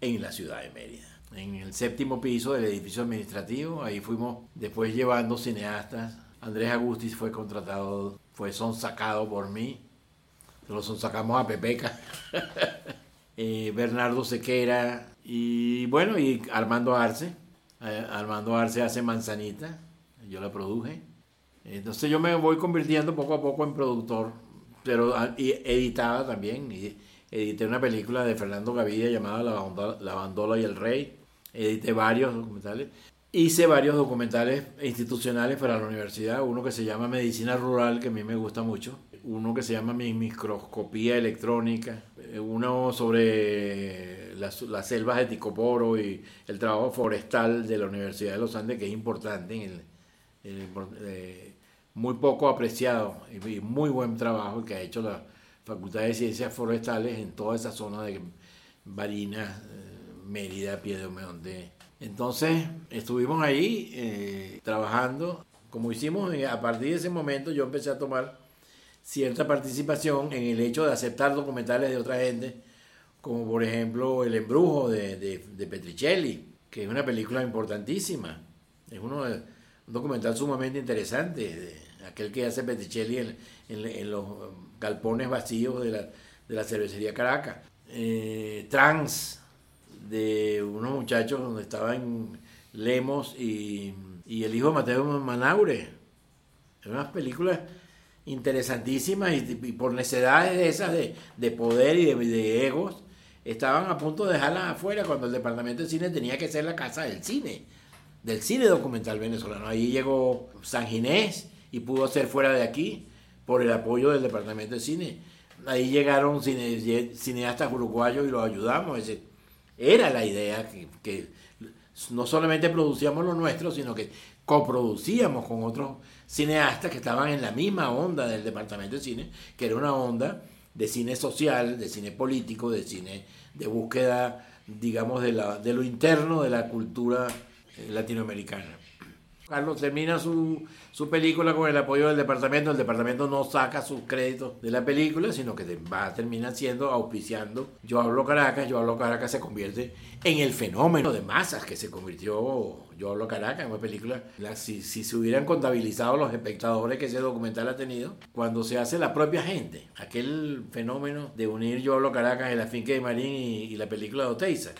en la ciudad de Mérida. En el séptimo piso del edificio administrativo, ahí fuimos después llevando cineastas. Andrés Agustis fue contratado fue sacado por mí. Lo sacamos a Pepeca. [laughs] Eh, Bernardo Sequera y bueno, y Armando Arce. Eh, Armando Arce hace Manzanita, yo la produje. Entonces yo me voy convirtiendo poco a poco en productor pero ah, y editaba también. Y edité una película de Fernando Gaviria llamada La Bandola, La Bandola y el Rey. Edité varios documentales. Hice varios documentales institucionales para la universidad, uno que se llama Medicina Rural, que a mí me gusta mucho, uno que se llama Microscopía Electrónica, uno sobre las, selvas de Ticoporo y el trabajo forestal de la Universidad de los Andes, que es importante, en el, eh, muy poco apreciado y muy buen trabajo que ha hecho la Facultad de Ciencias Forestales en toda esa zona de Barinas, eh, Mérida, Piedemonte entonces estuvimos ahí eh, trabajando, como hicimos a partir de ese momento yo empecé a tomar cierta participación en el hecho de aceptar documentales de otra gente, como por ejemplo El embrujo de, Petricelli, que es una película importantísima, es uno un documental sumamente interesante, aquel que hace Petricelli en, los galpones vacíos de la, de la cervecería Caracas. Eh, Trans, de unos muchachos donde estaban Lemos y, el hijo de Mateo Manaure. Unas películas interesantísimas y, por necesidades de esas de, poder y de, egos, estaban a punto de dejarlas afuera cuando el departamento de cine tenía que ser la casa del cine, del cine documental venezolano. Ahí llegó San Ginés y pudo ser fuera de aquí por el apoyo del departamento de cine. Ahí llegaron cineastas uruguayos y los ayudamos. Es decir, era la idea que, no solamente producíamos lo nuestro, sino que coproducíamos con otros cineastas que estaban en la misma onda del departamento de cine, que era una onda de cine social, de cine político, de cine de búsqueda, digamos, de, la, de lo interno de la cultura latinoamericana. Carlos termina su, su, película con el apoyo del departamento. El departamento no saca sus créditos de la película, sino que va a terminar siendo auspiciando. Yo hablo Caracas, Yo hablo Caracas se convierte en el fenómeno de masas que se convirtió Yo hablo Caracas, en una película. si, si, se hubieran contabilizado los espectadores que ese documental ha tenido, cuando se hace la propia gente, aquel fenómeno de unir Yo hablo Caracas en la finca de Marín y, y la película de Oteiza.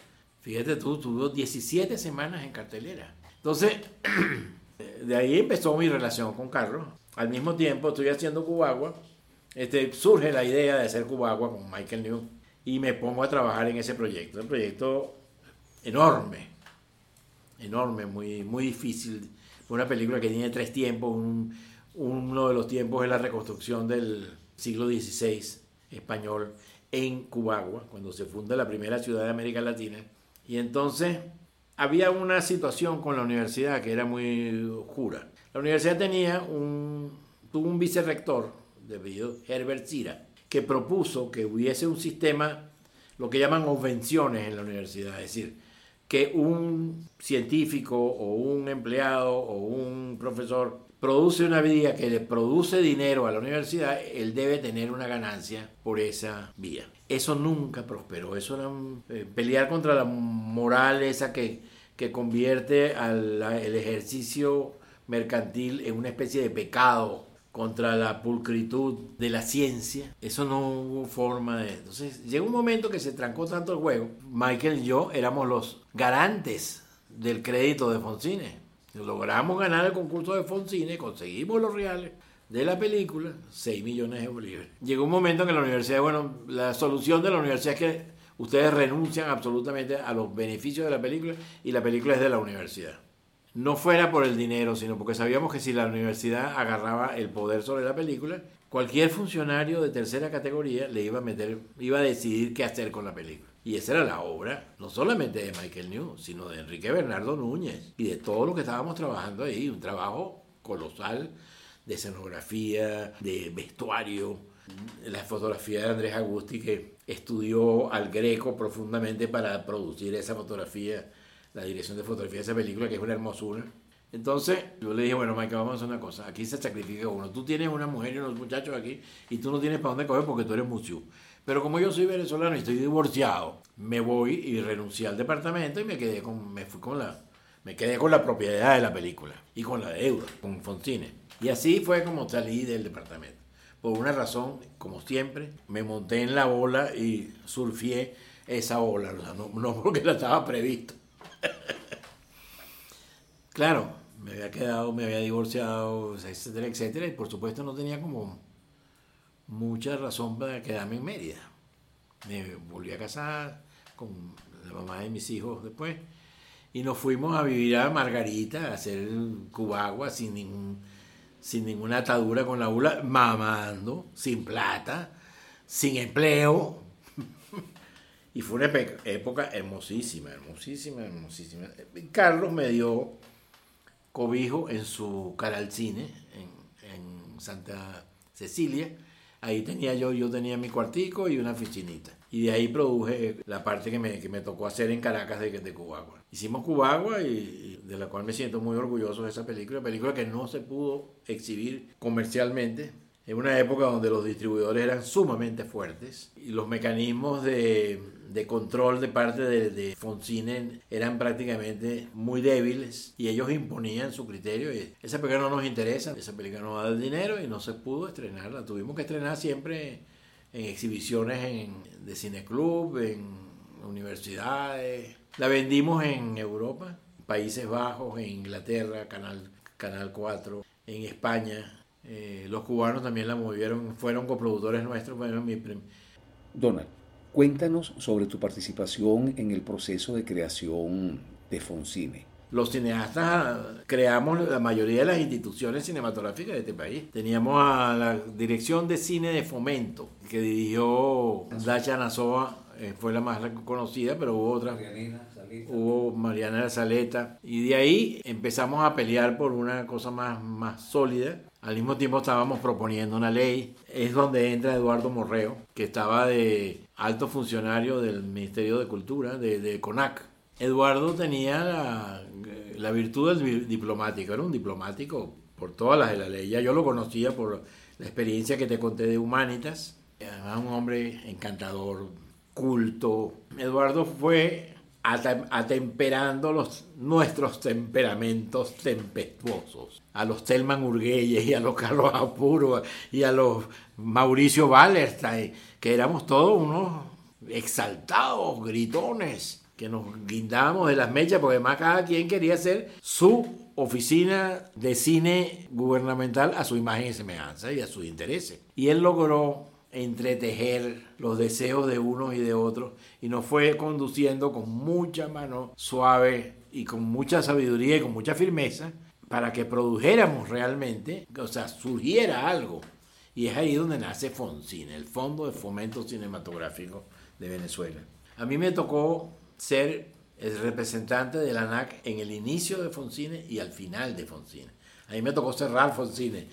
Fíjate tú, tuvo 17 semanas en cartelera. Entonces, [clears throat] de ahí empezó mi relación con Carlos. Al mismo tiempo estoy haciendo Cubagua. Este, surge la idea de hacer Cubagua con Michael New y me pongo a trabajar en ese proyecto. Un proyecto enorme, enorme, muy, muy difícil. Una película que tiene tres tiempos. uno de los tiempos es la reconstrucción del siglo XVI español en Cubagua, cuando se funda la primera ciudad de América Latina. Y entonces había una situación con la universidad que era muy jura. La universidad tenía un, tuvo un vicerrector, debido Herbert Cira, que propuso que hubiese un sistema, lo que llaman obvenciones en la universidad, es decir, que un científico o un empleado o un profesor produce una vía que le produce dinero a la universidad, él debe tener una ganancia por esa vía. Eso nunca prosperó, eso era eh, pelear contra la moral esa que, que convierte al el ejercicio mercantil en una especie de pecado contra la pulcritud de la ciencia. Eso no hubo forma de... Entonces llegó un momento que se trancó tanto el juego. Michael y yo éramos los garantes del crédito de Foncine. Logramos ganar el concurso de Foncine, conseguimos los reales de la película, 6 millones de bolívares. Llegó un momento en que la universidad, bueno, la solución de la universidad es que ustedes renuncian absolutamente a los beneficios de la película y la película es de la universidad. No fuera por el dinero, sino porque sabíamos que si la universidad agarraba el poder sobre la película, cualquier funcionario de tercera categoría le iba a meter, iba a decidir qué hacer con la película. Y esa era la obra, no solamente de Michael New, sino de Enrique Bernardo Núñez y de todo lo que estábamos trabajando ahí, un trabajo colosal de escenografía, de vestuario, la fotografía de Andrés Agusti, que estudió al Greco profundamente para producir esa fotografía, la dirección de fotografía de esa película, que es una hermosura. Entonces yo le dije, bueno, Mike, vamos a hacer una cosa. Aquí se sacrifica uno. Tú tienes una mujer y unos muchachos aquí y tú no tienes para dónde coger porque tú eres museo. Pero como yo soy venezolano y estoy divorciado, me voy y renuncié al departamento y me quedé con, me fui con la, me quedé con la propiedad de la película y con la deuda, con Foncine. Y así fue como salí del departamento. Por una razón, como siempre, me monté en la ola y surfié esa ola, no, porque la estaba previsto. [laughs] claro, me había quedado, me había divorciado, etcétera, etcétera, y por supuesto no tenía como mucha razón para quedarme en Mérida. Me volví a casar con la mamá de mis hijos después y nos fuimos a vivir a Margarita, a hacer cubagua sin, ningún, sin ninguna atadura con la ULA, mamando, sin plata, sin empleo. [laughs] y fue una época hermosísima, hermosísima, hermosísima. Carlos me dio cobijo en su Caralcine, en, en Santa Cecilia. Ahí tenía yo, yo tenía mi cuartico y una oficinita. Y de ahí produje la parte que me, que me tocó hacer en Caracas de, de Cubagua. Hicimos Cubagua y, de la cual me siento muy orgulloso de esa película, película que no se pudo exhibir comercialmente. En una época donde los distribuidores eran sumamente fuertes y los mecanismos de, control de parte de, de eran prácticamente muy débiles y ellos imponían su criterio. Y esa película no nos interesa, esa película no va a dar dinero y no se pudo estrenar. La tuvimos que estrenar siempre en exhibiciones en, de cineclub, en universidades. La vendimos en Europa, Países Bajos, en Inglaterra, Canal, Canal 4, en España. Eh, los cubanos también la movieron, fueron coproductores nuestros. Bueno, mi Donald, cuéntanos sobre tu participación en el proceso de creación de Foncine los cineastas creamos la mayoría de las instituciones cinematográficas de este país. Teníamos a la Dirección de Cine de Fomento, que dirigió Dacha Nazoa, eh, fue la más conocida, pero hubo otras. Hubo Mariana Saleta. Y de ahí empezamos a pelear por una cosa más, más sólida. Al mismo tiempo estábamos proponiendo una ley. Es donde entra Eduardo Morreo, que estaba de alto funcionario del Ministerio de Cultura, de, de CONAC. Eduardo tenía la virtud del diplomático, era un diplomático por todas las de la ley. Ya yo lo conocía por la experiencia que te conté de Humanitas. Además, un hombre encantador, culto. Eduardo fue atemperando los, nuestros temperamentos tempestuosos. A los Telman Urguelles y a los Carlos Apuro y a los Mauricio Wallerstein, que éramos todos unos exaltados, gritones que nos guindábamos de las mechas, porque además cada quien quería hacer su oficina de cine gubernamental a su imagen y semejanza y a sus intereses. Y él logró entretejer los deseos de unos y de otros y nos fue conduciendo con mucha mano suave y con mucha sabiduría y con mucha firmeza para que produjéramos realmente, o sea, surgiera algo. Y es ahí donde nace FONCINE, el Fondo de Fomento Cinematográfico de Venezuela. A mí me tocó ser el representante de la ANAC en el inicio de Foncine y al final de Foncine. A mí me tocó cerrar Foncine.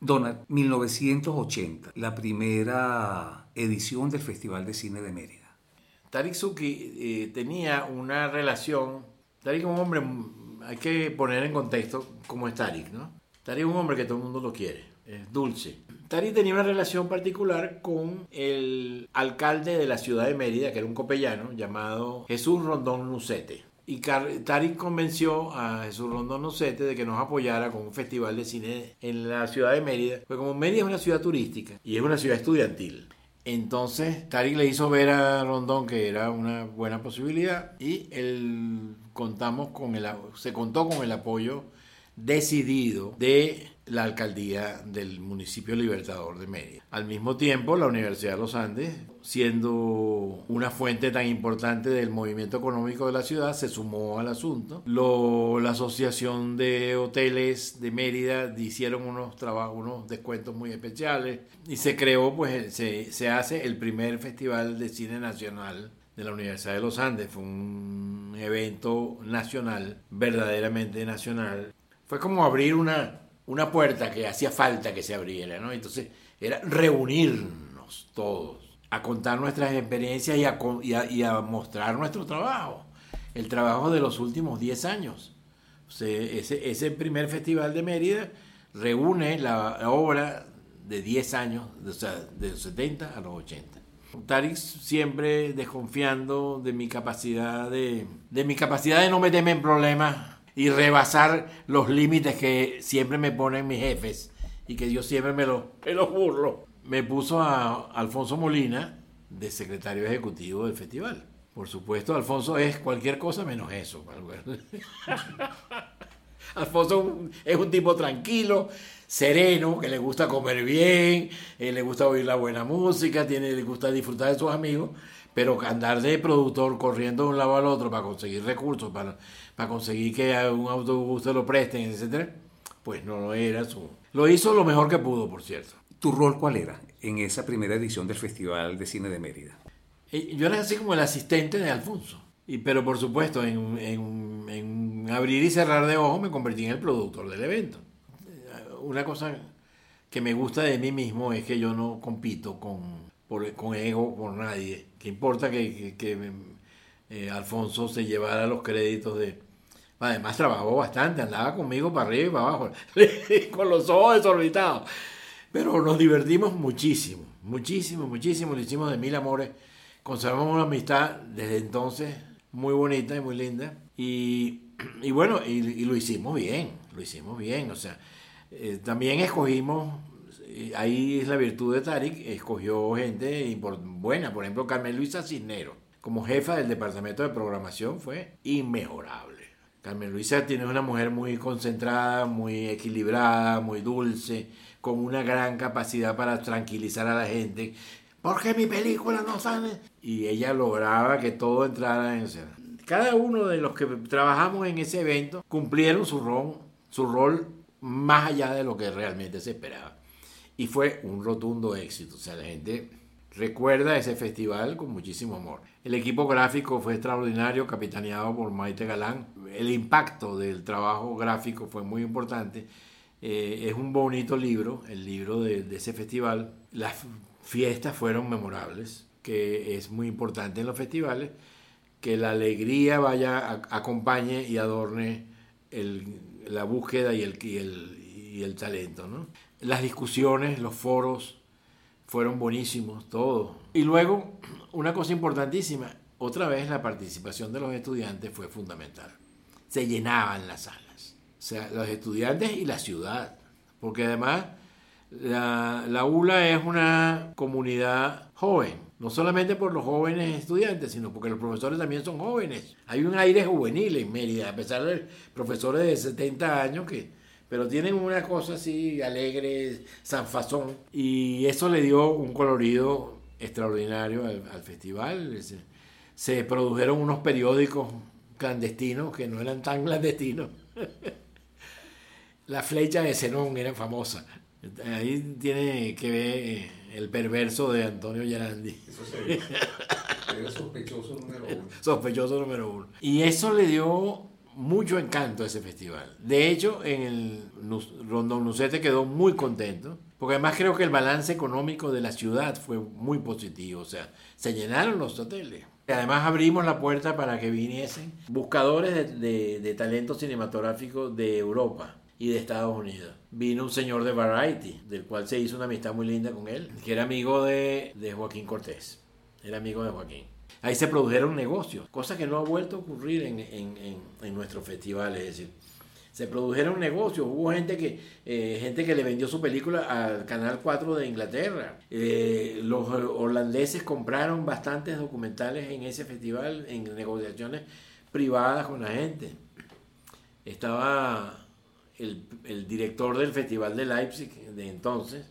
Donald, 1980, la primera edición del Festival de Cine de Mérida. Tarik Suki eh, tenía una relación, Tarik es un hombre, hay que poner en contexto cómo es Tarik, ¿no? Tarik es un hombre que todo el mundo lo quiere, es dulce, Tari tenía una relación particular con el alcalde de la ciudad de Mérida, que era un copellano, llamado Jesús Rondón Nucete. Y Tari convenció a Jesús Rondón Nucete de que nos apoyara con un festival de cine en la ciudad de Mérida. Porque como Mérida es una ciudad turística y es una ciudad estudiantil, entonces Tarik le hizo ver a Rondón que era una buena posibilidad y él contamos con el, se contó con el apoyo decidido de la alcaldía del municipio Libertador de Mérida. Al mismo tiempo, la Universidad de los Andes, siendo una fuente tan importante del movimiento económico de la ciudad, se sumó al asunto. la Asociación de Hoteles de Mérida hicieron unos trabajos, unos descuentos muy especiales y se creó, pues se, se hace el primer festival de cine nacional de la Universidad de los Andes. Fue un evento nacional, verdaderamente nacional. Fue como abrir una, una puerta que hacía falta que se abriera, ¿no? Entonces era reunirnos todos, a contar nuestras experiencias y a, mostrar nuestro trabajo, el trabajo de los últimos 10 años. ese, primer festival de Mérida reúne la, obra de 10 años, o sea, de los 70 a los 80. Tarik siempre desconfiando de mi capacidad de mi capacidad de no meterme en problemas y rebasar los límites que siempre me ponen mis jefes y que yo siempre me los me burlo. Me puso a Alfonso Molina de secretario ejecutivo del festival. Por supuesto, Alfonso es cualquier cosa menos eso. [laughs] Alfonso es un tipo tranquilo, sereno, que le gusta comer bien, eh, le gusta oír la buena música, tiene, le gusta disfrutar de sus amigos, pero andar de productor corriendo de un lado al otro para conseguir recursos, para, para conseguir que a un autobús se lo presten, etcétera, pues no lo era su. Lo hizo lo mejor que pudo, por cierto. ¿Tu rol cuál era en esa primera edición del Festival de Cine de Mérida? Eh, yo era así como el asistente de Alfonso. Y, pero por supuesto, en, en, en, abrir y cerrar de ojos me convertí en el productor del evento. Una cosa que me gusta de mí mismo es que yo no compito con, por, con ego por nadie. Que importa que, que, que eh, Alfonso se llevara los créditos de... Además trabajó bastante, andaba conmigo para arriba y para abajo, [laughs] con los ojos desorbitados. Pero nos divertimos muchísimo, muchísimo, muchísimo. Lo hicimos de mil amores. Conservamos una amistad desde entonces muy bonita y muy linda. Y, [clears throat] bueno, y, lo hicimos bien, lo hicimos bien. O sea, eh, también escogimos, ahí es la virtud de Tarik, escogió gente buena. Por ejemplo, Carmen Luisa Cisnero, como jefa del departamento de programación, fue inmejorable. Carmen Luisa tiene una mujer muy concentrada, muy equilibrada, muy dulce, con una gran capacidad para tranquilizar a la gente. ¿Por qué mi película no sale? Y ella lograba que todo entrara en escena. Cada uno de los que trabajamos en ese evento cumplieron su rol, su rol más allá de lo que realmente se esperaba. Y fue un rotundo éxito. O sea, la gente recuerda ese festival con muchísimo amor. El equipo gráfico fue extraordinario, capitaneado por Maite Galán. El impacto del trabajo gráfico fue muy importante. Eh, es un bonito libro, el libro de, de, ese festival. Las fiestas fueron memorables, que es muy importante en los festivales, que la alegría vaya, a, acompañe y adorne el, la búsqueda y el, y el, y el talento. ¿no? Las discusiones, los foros fueron buenísimos, todo. Y luego, una cosa importantísima, otra vez la participación de los estudiantes fue fundamental. Se llenaban las salas. O sea, los estudiantes y la ciudad. Porque además la, la, ULA es una comunidad joven, no solamente por los jóvenes estudiantes, sino porque los profesores también son jóvenes. Hay un aire juvenil en Mérida, a pesar de profesores de 70 años que, pero tienen una cosa así alegre, sanfazón, y eso le dio un colorido extraordinario al, al festival. Se produjeron unos periódicos clandestinos que no eran tan clandestinos. La flecha de Zenón era famosa. Ahí tiene que ver el perverso de Antonio Yarandi. Eso sí. Era sospechoso número uno. [laughs] Sospechoso número uno. Y eso le dio mucho encanto a ese festival. De hecho, en el Rondón Lucete quedó muy contento, porque además creo que el balance económico de la ciudad fue muy positivo. O sea, se llenaron los hoteles. Además abrimos la puerta para que viniesen buscadores de, talento cinematográfico de Europa y de Estados Unidos. Vino un señor de Variety, del cual se hizo una amistad muy linda con él, que era amigo de, Joaquín Cortés. Era amigo de Joaquín. Ahí se produjeron negocios, cosa que no ha vuelto a ocurrir en, en nuestros festivales. Es decir, se produjeron negocios. Hubo gente que, eh, gente que le vendió su película al Canal 4 de Inglaterra. Eh, los holandeses compraron bastantes documentales en ese festival, en negociaciones privadas con la gente. Estaba el, el, director del Festival de Leipzig de entonces,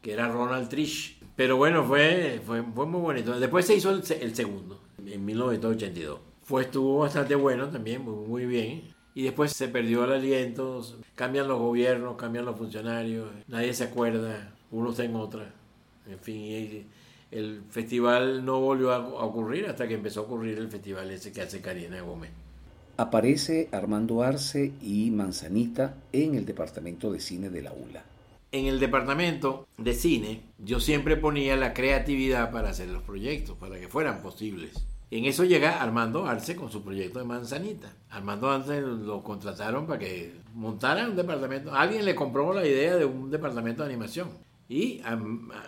que era Ronald Trish. Pero bueno, fue, fue, fue muy bonito. Después se hizo el, el, segundo, en 1982. Fue, estuvo bastante bueno también, muy, muy bien. Y después se perdió el aliento, cambian los gobiernos, cambian los funcionarios, nadie se acuerda, uno está en otra. En fin, el festival no volvió a ocurrir hasta que empezó a ocurrir el festival ese que hace Karina Gómez aparece Armando Arce y Manzanita en el departamento de cine de la ULA. En el departamento de cine yo siempre ponía la creatividad para hacer los proyectos, para que fueran posibles. En eso llega Armando Arce con su proyecto de Manzanita. Armando Arce lo contrataron para que montara un departamento. Alguien le compró la idea de un departamento de animación. Y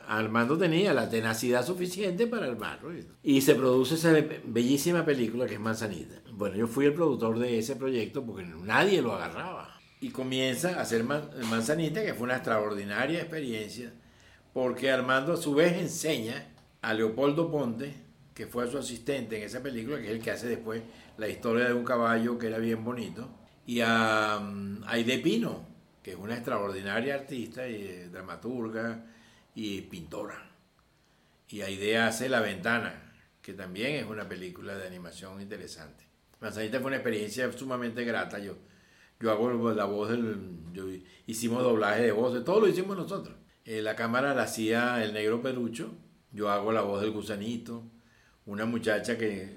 Armando tenía la tenacidad suficiente para armarlo. Y se produce esa bellísima película que es Manzanita. Bueno, yo fui el productor de ese proyecto porque nadie lo agarraba. Y comienza a hacer Manzanita, que fue una extraordinaria experiencia, porque Armando a su vez enseña a Leopoldo Ponte, que fue su asistente en esa película, que es el que hace después la historia de un caballo que era bien bonito, y a um, Aide Pino, que es una extraordinaria artista y dramaturga y pintora. Y Aide hace La Ventana, que también es una película de animación interesante. Manzanita fue una experiencia sumamente grata. Yo, yo hago la voz del. hicimos doblaje de voces, todo lo hicimos nosotros. Eh, la cámara la hacía el negro Perucho, yo hago la voz del gusanito, una muchacha que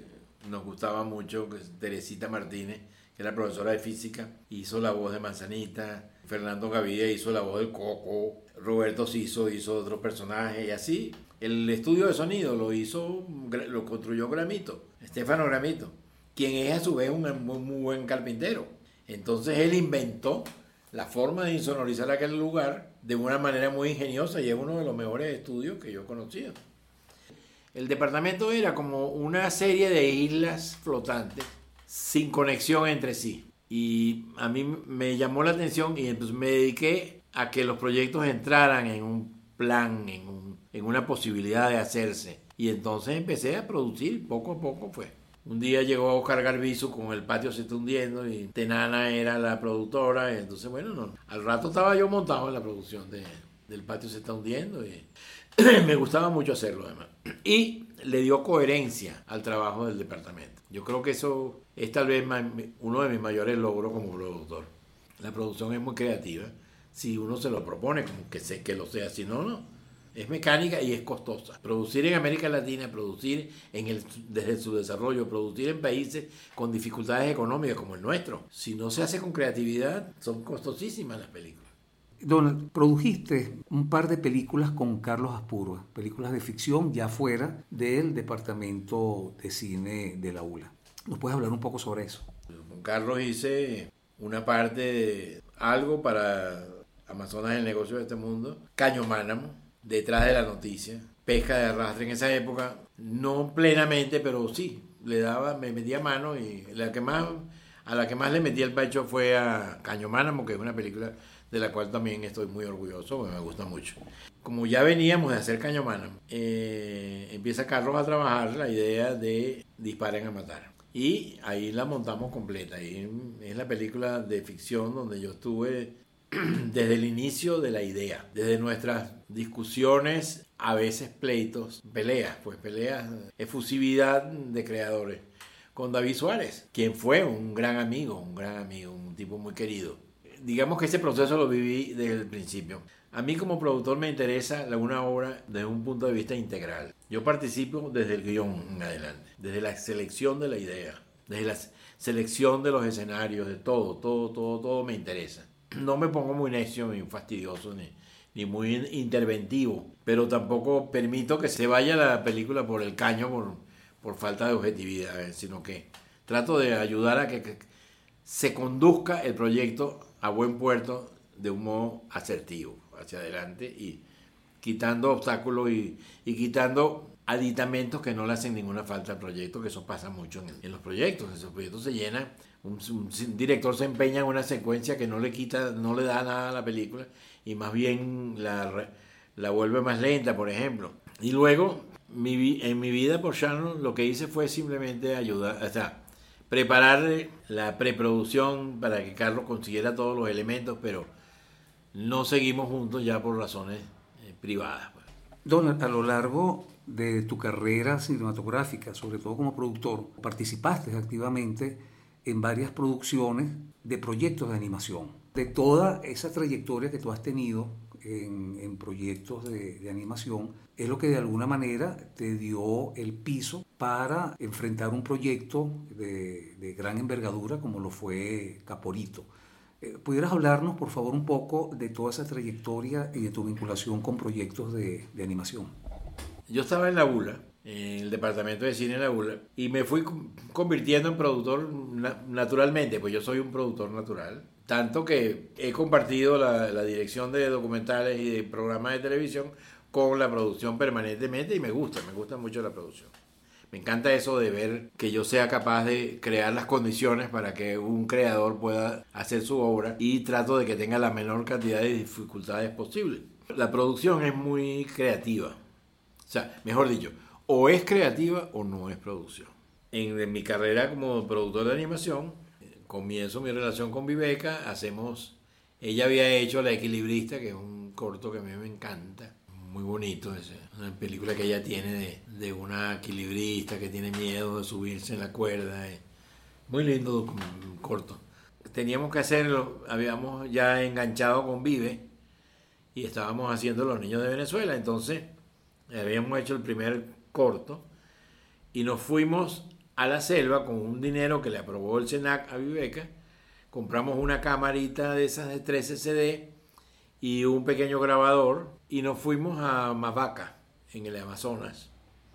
nos gustaba mucho, Teresita Martínez, que era profesora de física, hizo la voz de Manzanita, Fernando Gavilla hizo la voz del Coco, Roberto Siso hizo otro personaje y así el estudio de sonido lo hizo, lo construyó Gramito, Estefano Gramito, quien es a su vez un muy, buen carpintero. Entonces él inventó la forma de insonorizar aquel lugar de una manera muy ingeniosa y es uno de los mejores estudios que yo he conocido. El departamento era como una serie de islas flotantes sin conexión entre sí. Y a mí me llamó la atención y entonces me dediqué a que los proyectos entraran en un plan, en un en una posibilidad de hacerse. Y entonces empecé a producir, poco a poco fue. Un día llegó Oscar Garbizo con El patio se está hundiendo y Tenana era la productora. Y entonces, bueno, no, al rato estaba yo montado en la producción de, del patio se está hundiendo y [clears throat] me gustaba mucho hacerlo además. Y le dio coherencia al trabajo del departamento. Yo creo que eso es tal vez uno de mis mayores logros como productor. La producción es muy creativa si uno se lo propone, como que sé que lo sea, si no, no. Es mecánica y es costosa. Producir en América Latina, producir en el, desde su desarrollo, producir en países con dificultades económicas como el nuestro, si no se hace con creatividad, son costosísimas las películas. Donald, produjiste un par de películas con Carlos Aspurua, películas de ficción ya fuera del departamento de cine de la ULA. ¿Nos puedes hablar un poco sobre eso? Con Carlos hice una parte de algo para Amazonas el negocio de este mundo, Caño Mánamo, detrás de la noticia. Pesca de arrastre en esa época, no plenamente, pero sí, le daba, me metía mano y la que más, a la que más le metía el pecho fue a Caño Mánamo, que es una película de la cual también estoy muy orgulloso, me gusta mucho. Como ya veníamos de hacer Caño Mánamo, eh, empieza Carlos a trabajar la idea de Disparen a Matar. Y ahí la montamos completa. Y es la película de ficción donde yo estuve [clears throat] desde el inicio de la idea, desde nuestras discusiones, a veces pleitos, peleas, pues peleas, efusividad de creadores, con David Suárez, quien fue un gran amigo, un gran amigo, un tipo muy querido. Digamos que ese proceso lo viví desde el principio. A mí como productor me interesa una obra desde un punto de vista integral. Yo participo desde el guion en adelante, desde la selección de la idea, desde la selección de los escenarios, de todo, todo, todo, todo me interesa no me pongo muy necio ni fastidioso ni, ni muy interventivo, pero tampoco permito que se vaya la película por el caño por, por falta de objetividad, sino que trato de ayudar a que, se conduzca el proyecto a buen puerto de un modo asertivo hacia adelante y quitando obstáculos y, y quitando aditamentos que no le hacen ninguna falta al proyecto, que eso pasa mucho en, en los proyectos. Esos proyectos se llenan un, director se empeña en una secuencia que no le quita, no le da nada a la película y más bien la, la vuelve más lenta, por ejemplo. Y luego, mi, en mi vida por Shannon, lo que hice fue simplemente ayudar, o sea, preparar la preproducción para que Carlos consiguiera todos los elementos, pero no seguimos juntos ya por razones eh, privadas. Pues. Donald, a lo largo de tu carrera cinematográfica, sobre todo como productor, participaste activamente en varias producciones de proyectos de animación. De toda esa trayectoria que tú has tenido en, proyectos de, animación, es lo que de alguna manera te dio el piso para enfrentar un proyecto de, gran envergadura como lo fue Caporito. Eh, ¿Pudieras hablarnos, por favor, un poco de toda esa trayectoria y de tu vinculación con proyectos de, de animación? Yo estaba en la ULA en el departamento de cine de la ULA y me fui convirtiendo en productor naturalmente, pues yo soy un productor natural. Tanto que he compartido la, dirección de documentales y de programas de televisión con la producción permanentemente y me gusta, me gusta mucho la producción. Me encanta eso de ver que yo sea capaz de crear las condiciones para que un creador pueda hacer su obra y trato de que tenga la menor cantidad de dificultades posible. La producción es muy creativa. O sea, mejor dicho, o es creativa o no es producción. En, mi carrera como productor de animación, comienzo mi relación con Viveca, hacemos, ella había hecho La Equilibrista, que es un corto que a mí me encanta, muy bonito, es una película que ella tiene de, de una equilibrista que tiene miedo de subirse en la cuerda, muy lindo corto. Teníamos que hacerlo, habíamos ya enganchado con Vive y estábamos haciendo Los Niños de Venezuela, entonces habíamos hecho el primer corto y nos fuimos a la selva con un dinero que le aprobó el SENAC a Viveca. Compramos una camarita de esas de 13 CD y un pequeño grabador y nos fuimos a Mavaca, en el Amazonas,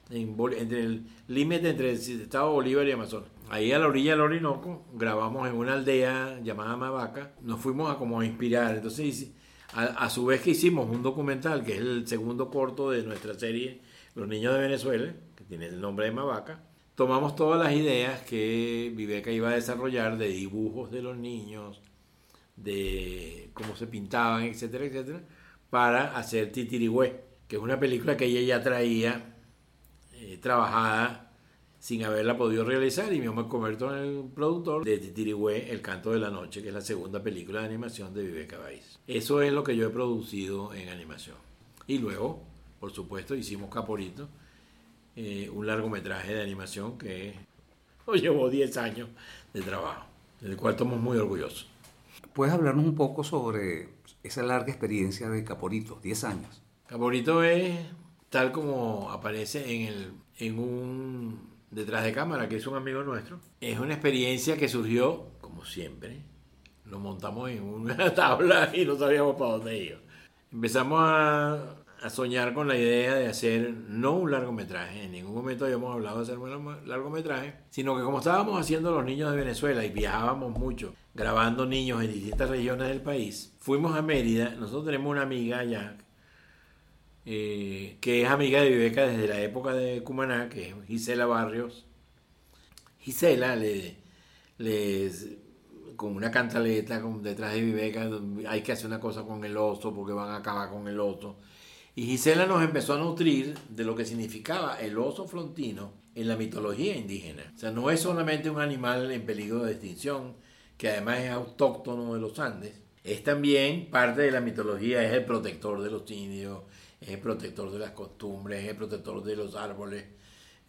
entre el límite entre el estado Bolívar y Amazonas. Ahí a la orilla del Orinoco grabamos en una aldea llamada Mavaca, nos fuimos a como inspirar. Entonces, a, a su vez que hicimos un documental, que es el segundo corto de nuestra serie Los Niños de Venezuela, que tiene el nombre de Mavaca, tomamos todas las ideas que Viveca iba a desarrollar de dibujos de los niños, de cómo se pintaban, etcétera, etcétera, para hacer Titirigüe, que es una película que ella ya traía eh, trabajada sin haberla podido realizar y me convertí en el productor de Titirigüe, El canto de la noche, que es la segunda película de animación de Viveca Baiz. Eso es lo que yo he producido en animación. Y luego, por supuesto, hicimos Caporito, eh, un largometraje de animación que nos llevó 10 años de trabajo, del cual estamos muy orgullosos. ¿Puedes hablarnos un poco sobre esa larga experiencia de Caporito, 10 años? Caporito es tal como aparece en, el, en un detrás de cámara, que es un amigo nuestro. Es una experiencia que surgió, como siempre, lo montamos en una [laughs] tabla y no sabíamos para dónde ir. Empezamos a a soñar con la idea de hacer no un largometraje, en ningún momento habíamos hablado de hacer un largometraje, sino que como estábamos haciendo los niños de Venezuela y viajábamos mucho grabando niños en distintas regiones del país, fuimos a Mérida, nosotros tenemos una amiga allá, eh, que es amiga de Viveca desde la época de Cumaná, que es Gisela Barrios. Gisela le, con una cantaleta detrás de Viveca, hay que hacer una cosa con el oso porque van a acabar con el oso y Gisela nos empezó a nutrir de lo que significaba el oso frontino en la mitología indígena. O sea, no es solamente un animal en peligro de extinción, que además es autóctono de los Andes, es también parte de la mitología, es el protector de los indios, es el protector de las costumbres, es el protector de los árboles.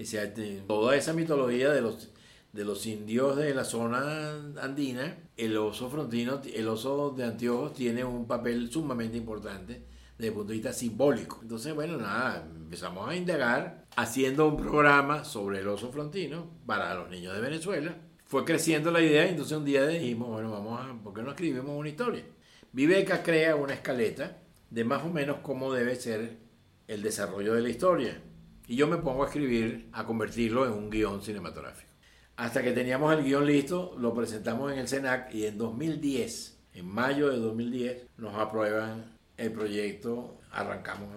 O sea, toda esa mitología de los, de los indios de la zona andina, el oso frontino, el oso de anteojos tiene un papel sumamente importante desde el punto de vista simbólico. Entonces, bueno, nada, empezamos a indagar haciendo un programa sobre el oso frontino para los niños de Venezuela. Fue creciendo la idea y entonces un día dijimos, bueno, vamos a, ¿por qué no escribimos una historia? Viveca crea una escaleta de más o menos cómo debe ser el desarrollo de la historia. Y yo me pongo a escribir, a convertirlo en un guion cinematográfico. Hasta que teníamos el guion listo, lo presentamos en el CENAC y en 2010, en mayo de 2010, nos aprueban el proyecto, arrancamos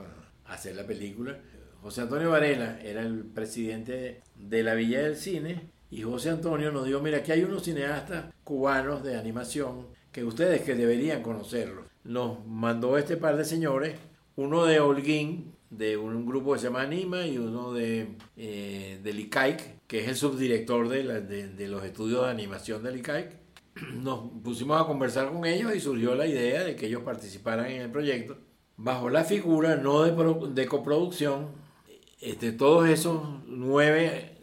a hacer la película. José Antonio Varela era el presidente de la Villa del Cine y José Antonio nos dijo, mira, aquí hay unos cineastas cubanos de animación que ustedes que deberían conocerlos. Nos mandó este par de señores, uno de Holguín, de un grupo que se llama Anima, y uno de, eh, que es el subdirector de, de, los estudios de animación del ICAIC [clears throat] nos pusimos a conversar con ellos y surgió la idea de que ellos participaran en el proyecto. Bajo la figura no de, coproducción este, todos esos nueve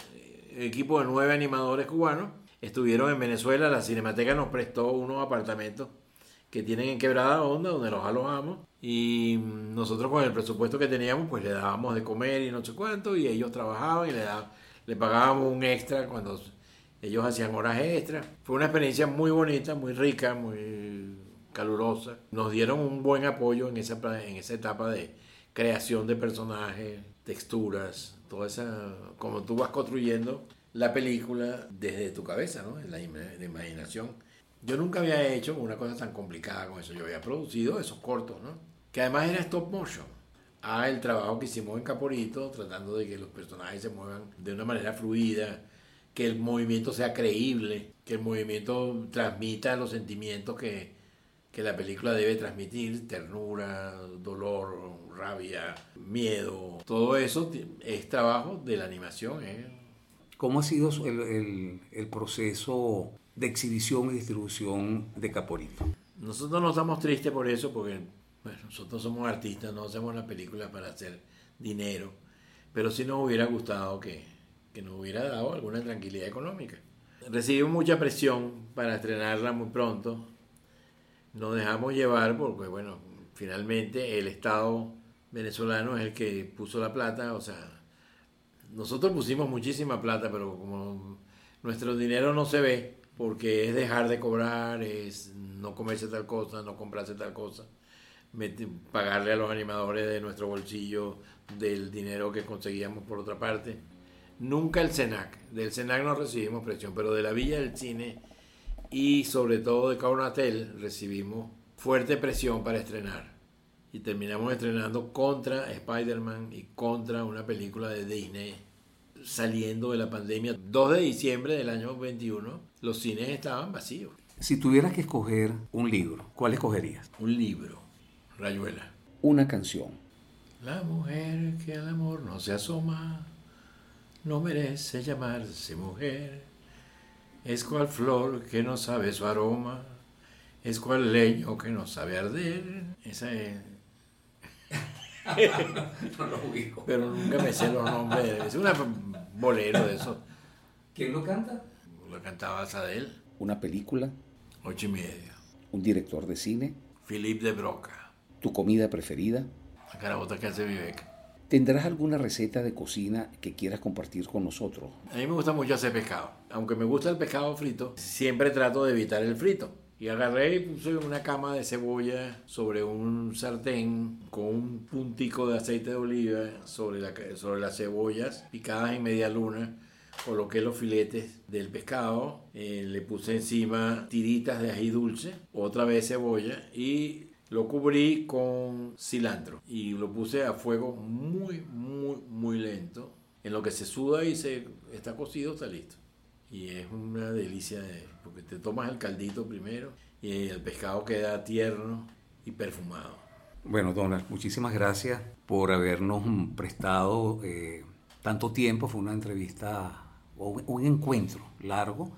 equipos de nueve animadores cubanos estuvieron en Venezuela. La Cinemateca nos prestó unos apartamentos que tienen en Quebrada Onda donde los alojamos y nosotros con el presupuesto que teníamos pues le dábamos de comer y no sé cuánto y ellos trabajaban y le, le pagábamos un extra cuando ellos hacían horas extras. Fue una experiencia muy bonita, muy rica, muy calurosa. Nos dieron un buen apoyo en esa, en esa etapa de creación de personajes, texturas, toda esa, como tú vas construyendo la película desde tu cabeza, ¿no? En la, imaginación. Yo nunca había hecho una cosa tan complicada con eso. Yo había producido esos cortos, ¿no? Que además era stop motion. Ah, el trabajo que hicimos en Caporito, tratando de que los personajes se muevan de una manera fluida, que el movimiento sea creíble, que el movimiento transmita los sentimientos que, que la película debe transmitir, ternura, dolor, rabia, miedo, todo eso es trabajo de la animación. ¿eh? ¿Cómo ha sido el, el, el, proceso de exhibición y distribución de Caporito. Nosotros no estamos tristes por eso, porque nosotros somos artistas, no hacemos la película para hacer dinero, pero sí nos hubiera gustado que, que nos hubiera dado alguna tranquilidad económica. Recibimos mucha presión para estrenarla muy pronto, nos dejamos llevar porque, bueno, finalmente el Estado venezolano es el que puso la plata, o sea, nosotros pusimos muchísima plata, pero como nuestro dinero no se ve, porque es dejar de cobrar, es no comerse tal cosa, no comprarse tal cosa, pagarle a los animadores de nuestro bolsillo del dinero que conseguíamos por otra parte. Nunca el CENAC, del CENAC no recibimos presión, pero de la Villa del Cine y sobre todo de Caunatel recibimos fuerte presión para estrenar. Y terminamos estrenando contra Spider-Man y contra una película de Disney saliendo de la pandemia. 2 de diciembre del año 21, los cines estaban vacíos. Si tuvieras que escoger un libro, ¿cuál escogerías? Un libro, Rayuela. Una canción. La mujer que al amor no se asoma, no merece llamarse mujer. Es cual flor que no sabe su aroma, es cual leño que no sabe arder. Esa es [laughs] no lo ubico. Pero nunca me sé los nombres. Es un bolero de eso. ¿Quién lo canta? Lo cantaba Sadel. ¿Una película? Ocho y media. ¿Un director de cine? Philippe de Broca. ¿Tu comida preferida? La carabota que hace Vivek. ¿Tendrás alguna receta de cocina que quieras compartir con nosotros? A mí me gusta mucho hacer pescado. Aunque me gusta el pescado frito, siempre trato de evitar el frito. Y agarré y puse una cama de cebolla sobre un sartén con un puntico de aceite de oliva sobre, la, sobre las cebollas picadas en media luna. Coloqué los filetes del pescado, eh, le puse encima tiritas de ají dulce, otra vez cebolla y lo cubrí con cilantro y lo puse a fuego muy, muy, muy lento. En lo que se suda y se está cocido, está listo y es una delicia porque te tomas el caldito primero y el pescado queda tierno y perfumado. Bueno, Donald, muchísimas gracias por habernos prestado eh, tanto tiempo. Fue una entrevista o un encuentro largo.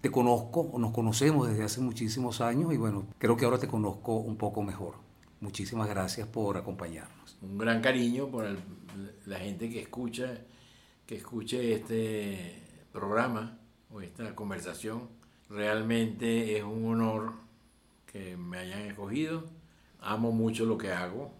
Te conozco, nos conocemos desde hace muchísimos años y bueno, creo que ahora te conozco un poco mejor. Muchísimas gracias por acompañarnos. Un gran cariño por la gente que escucha, que escuche este programa o esta conversación. Realmente es un honor que me hayan escogido. Amo mucho lo que hago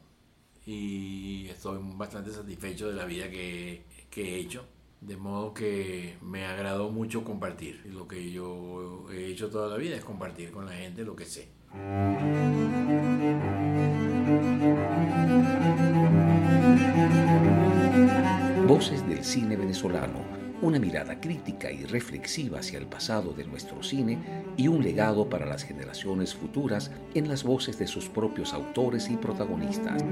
y estoy bastante satisfecho de la vida que, que he hecho. De modo que me agradó mucho compartir. Lo que yo he hecho toda la vida es compartir con la gente lo que sé. Voces del cine venezolano una mirada crítica y reflexiva hacia el pasado de nuestro cine y un legado para las generaciones futuras en las voces de sus propios autores y protagonistas.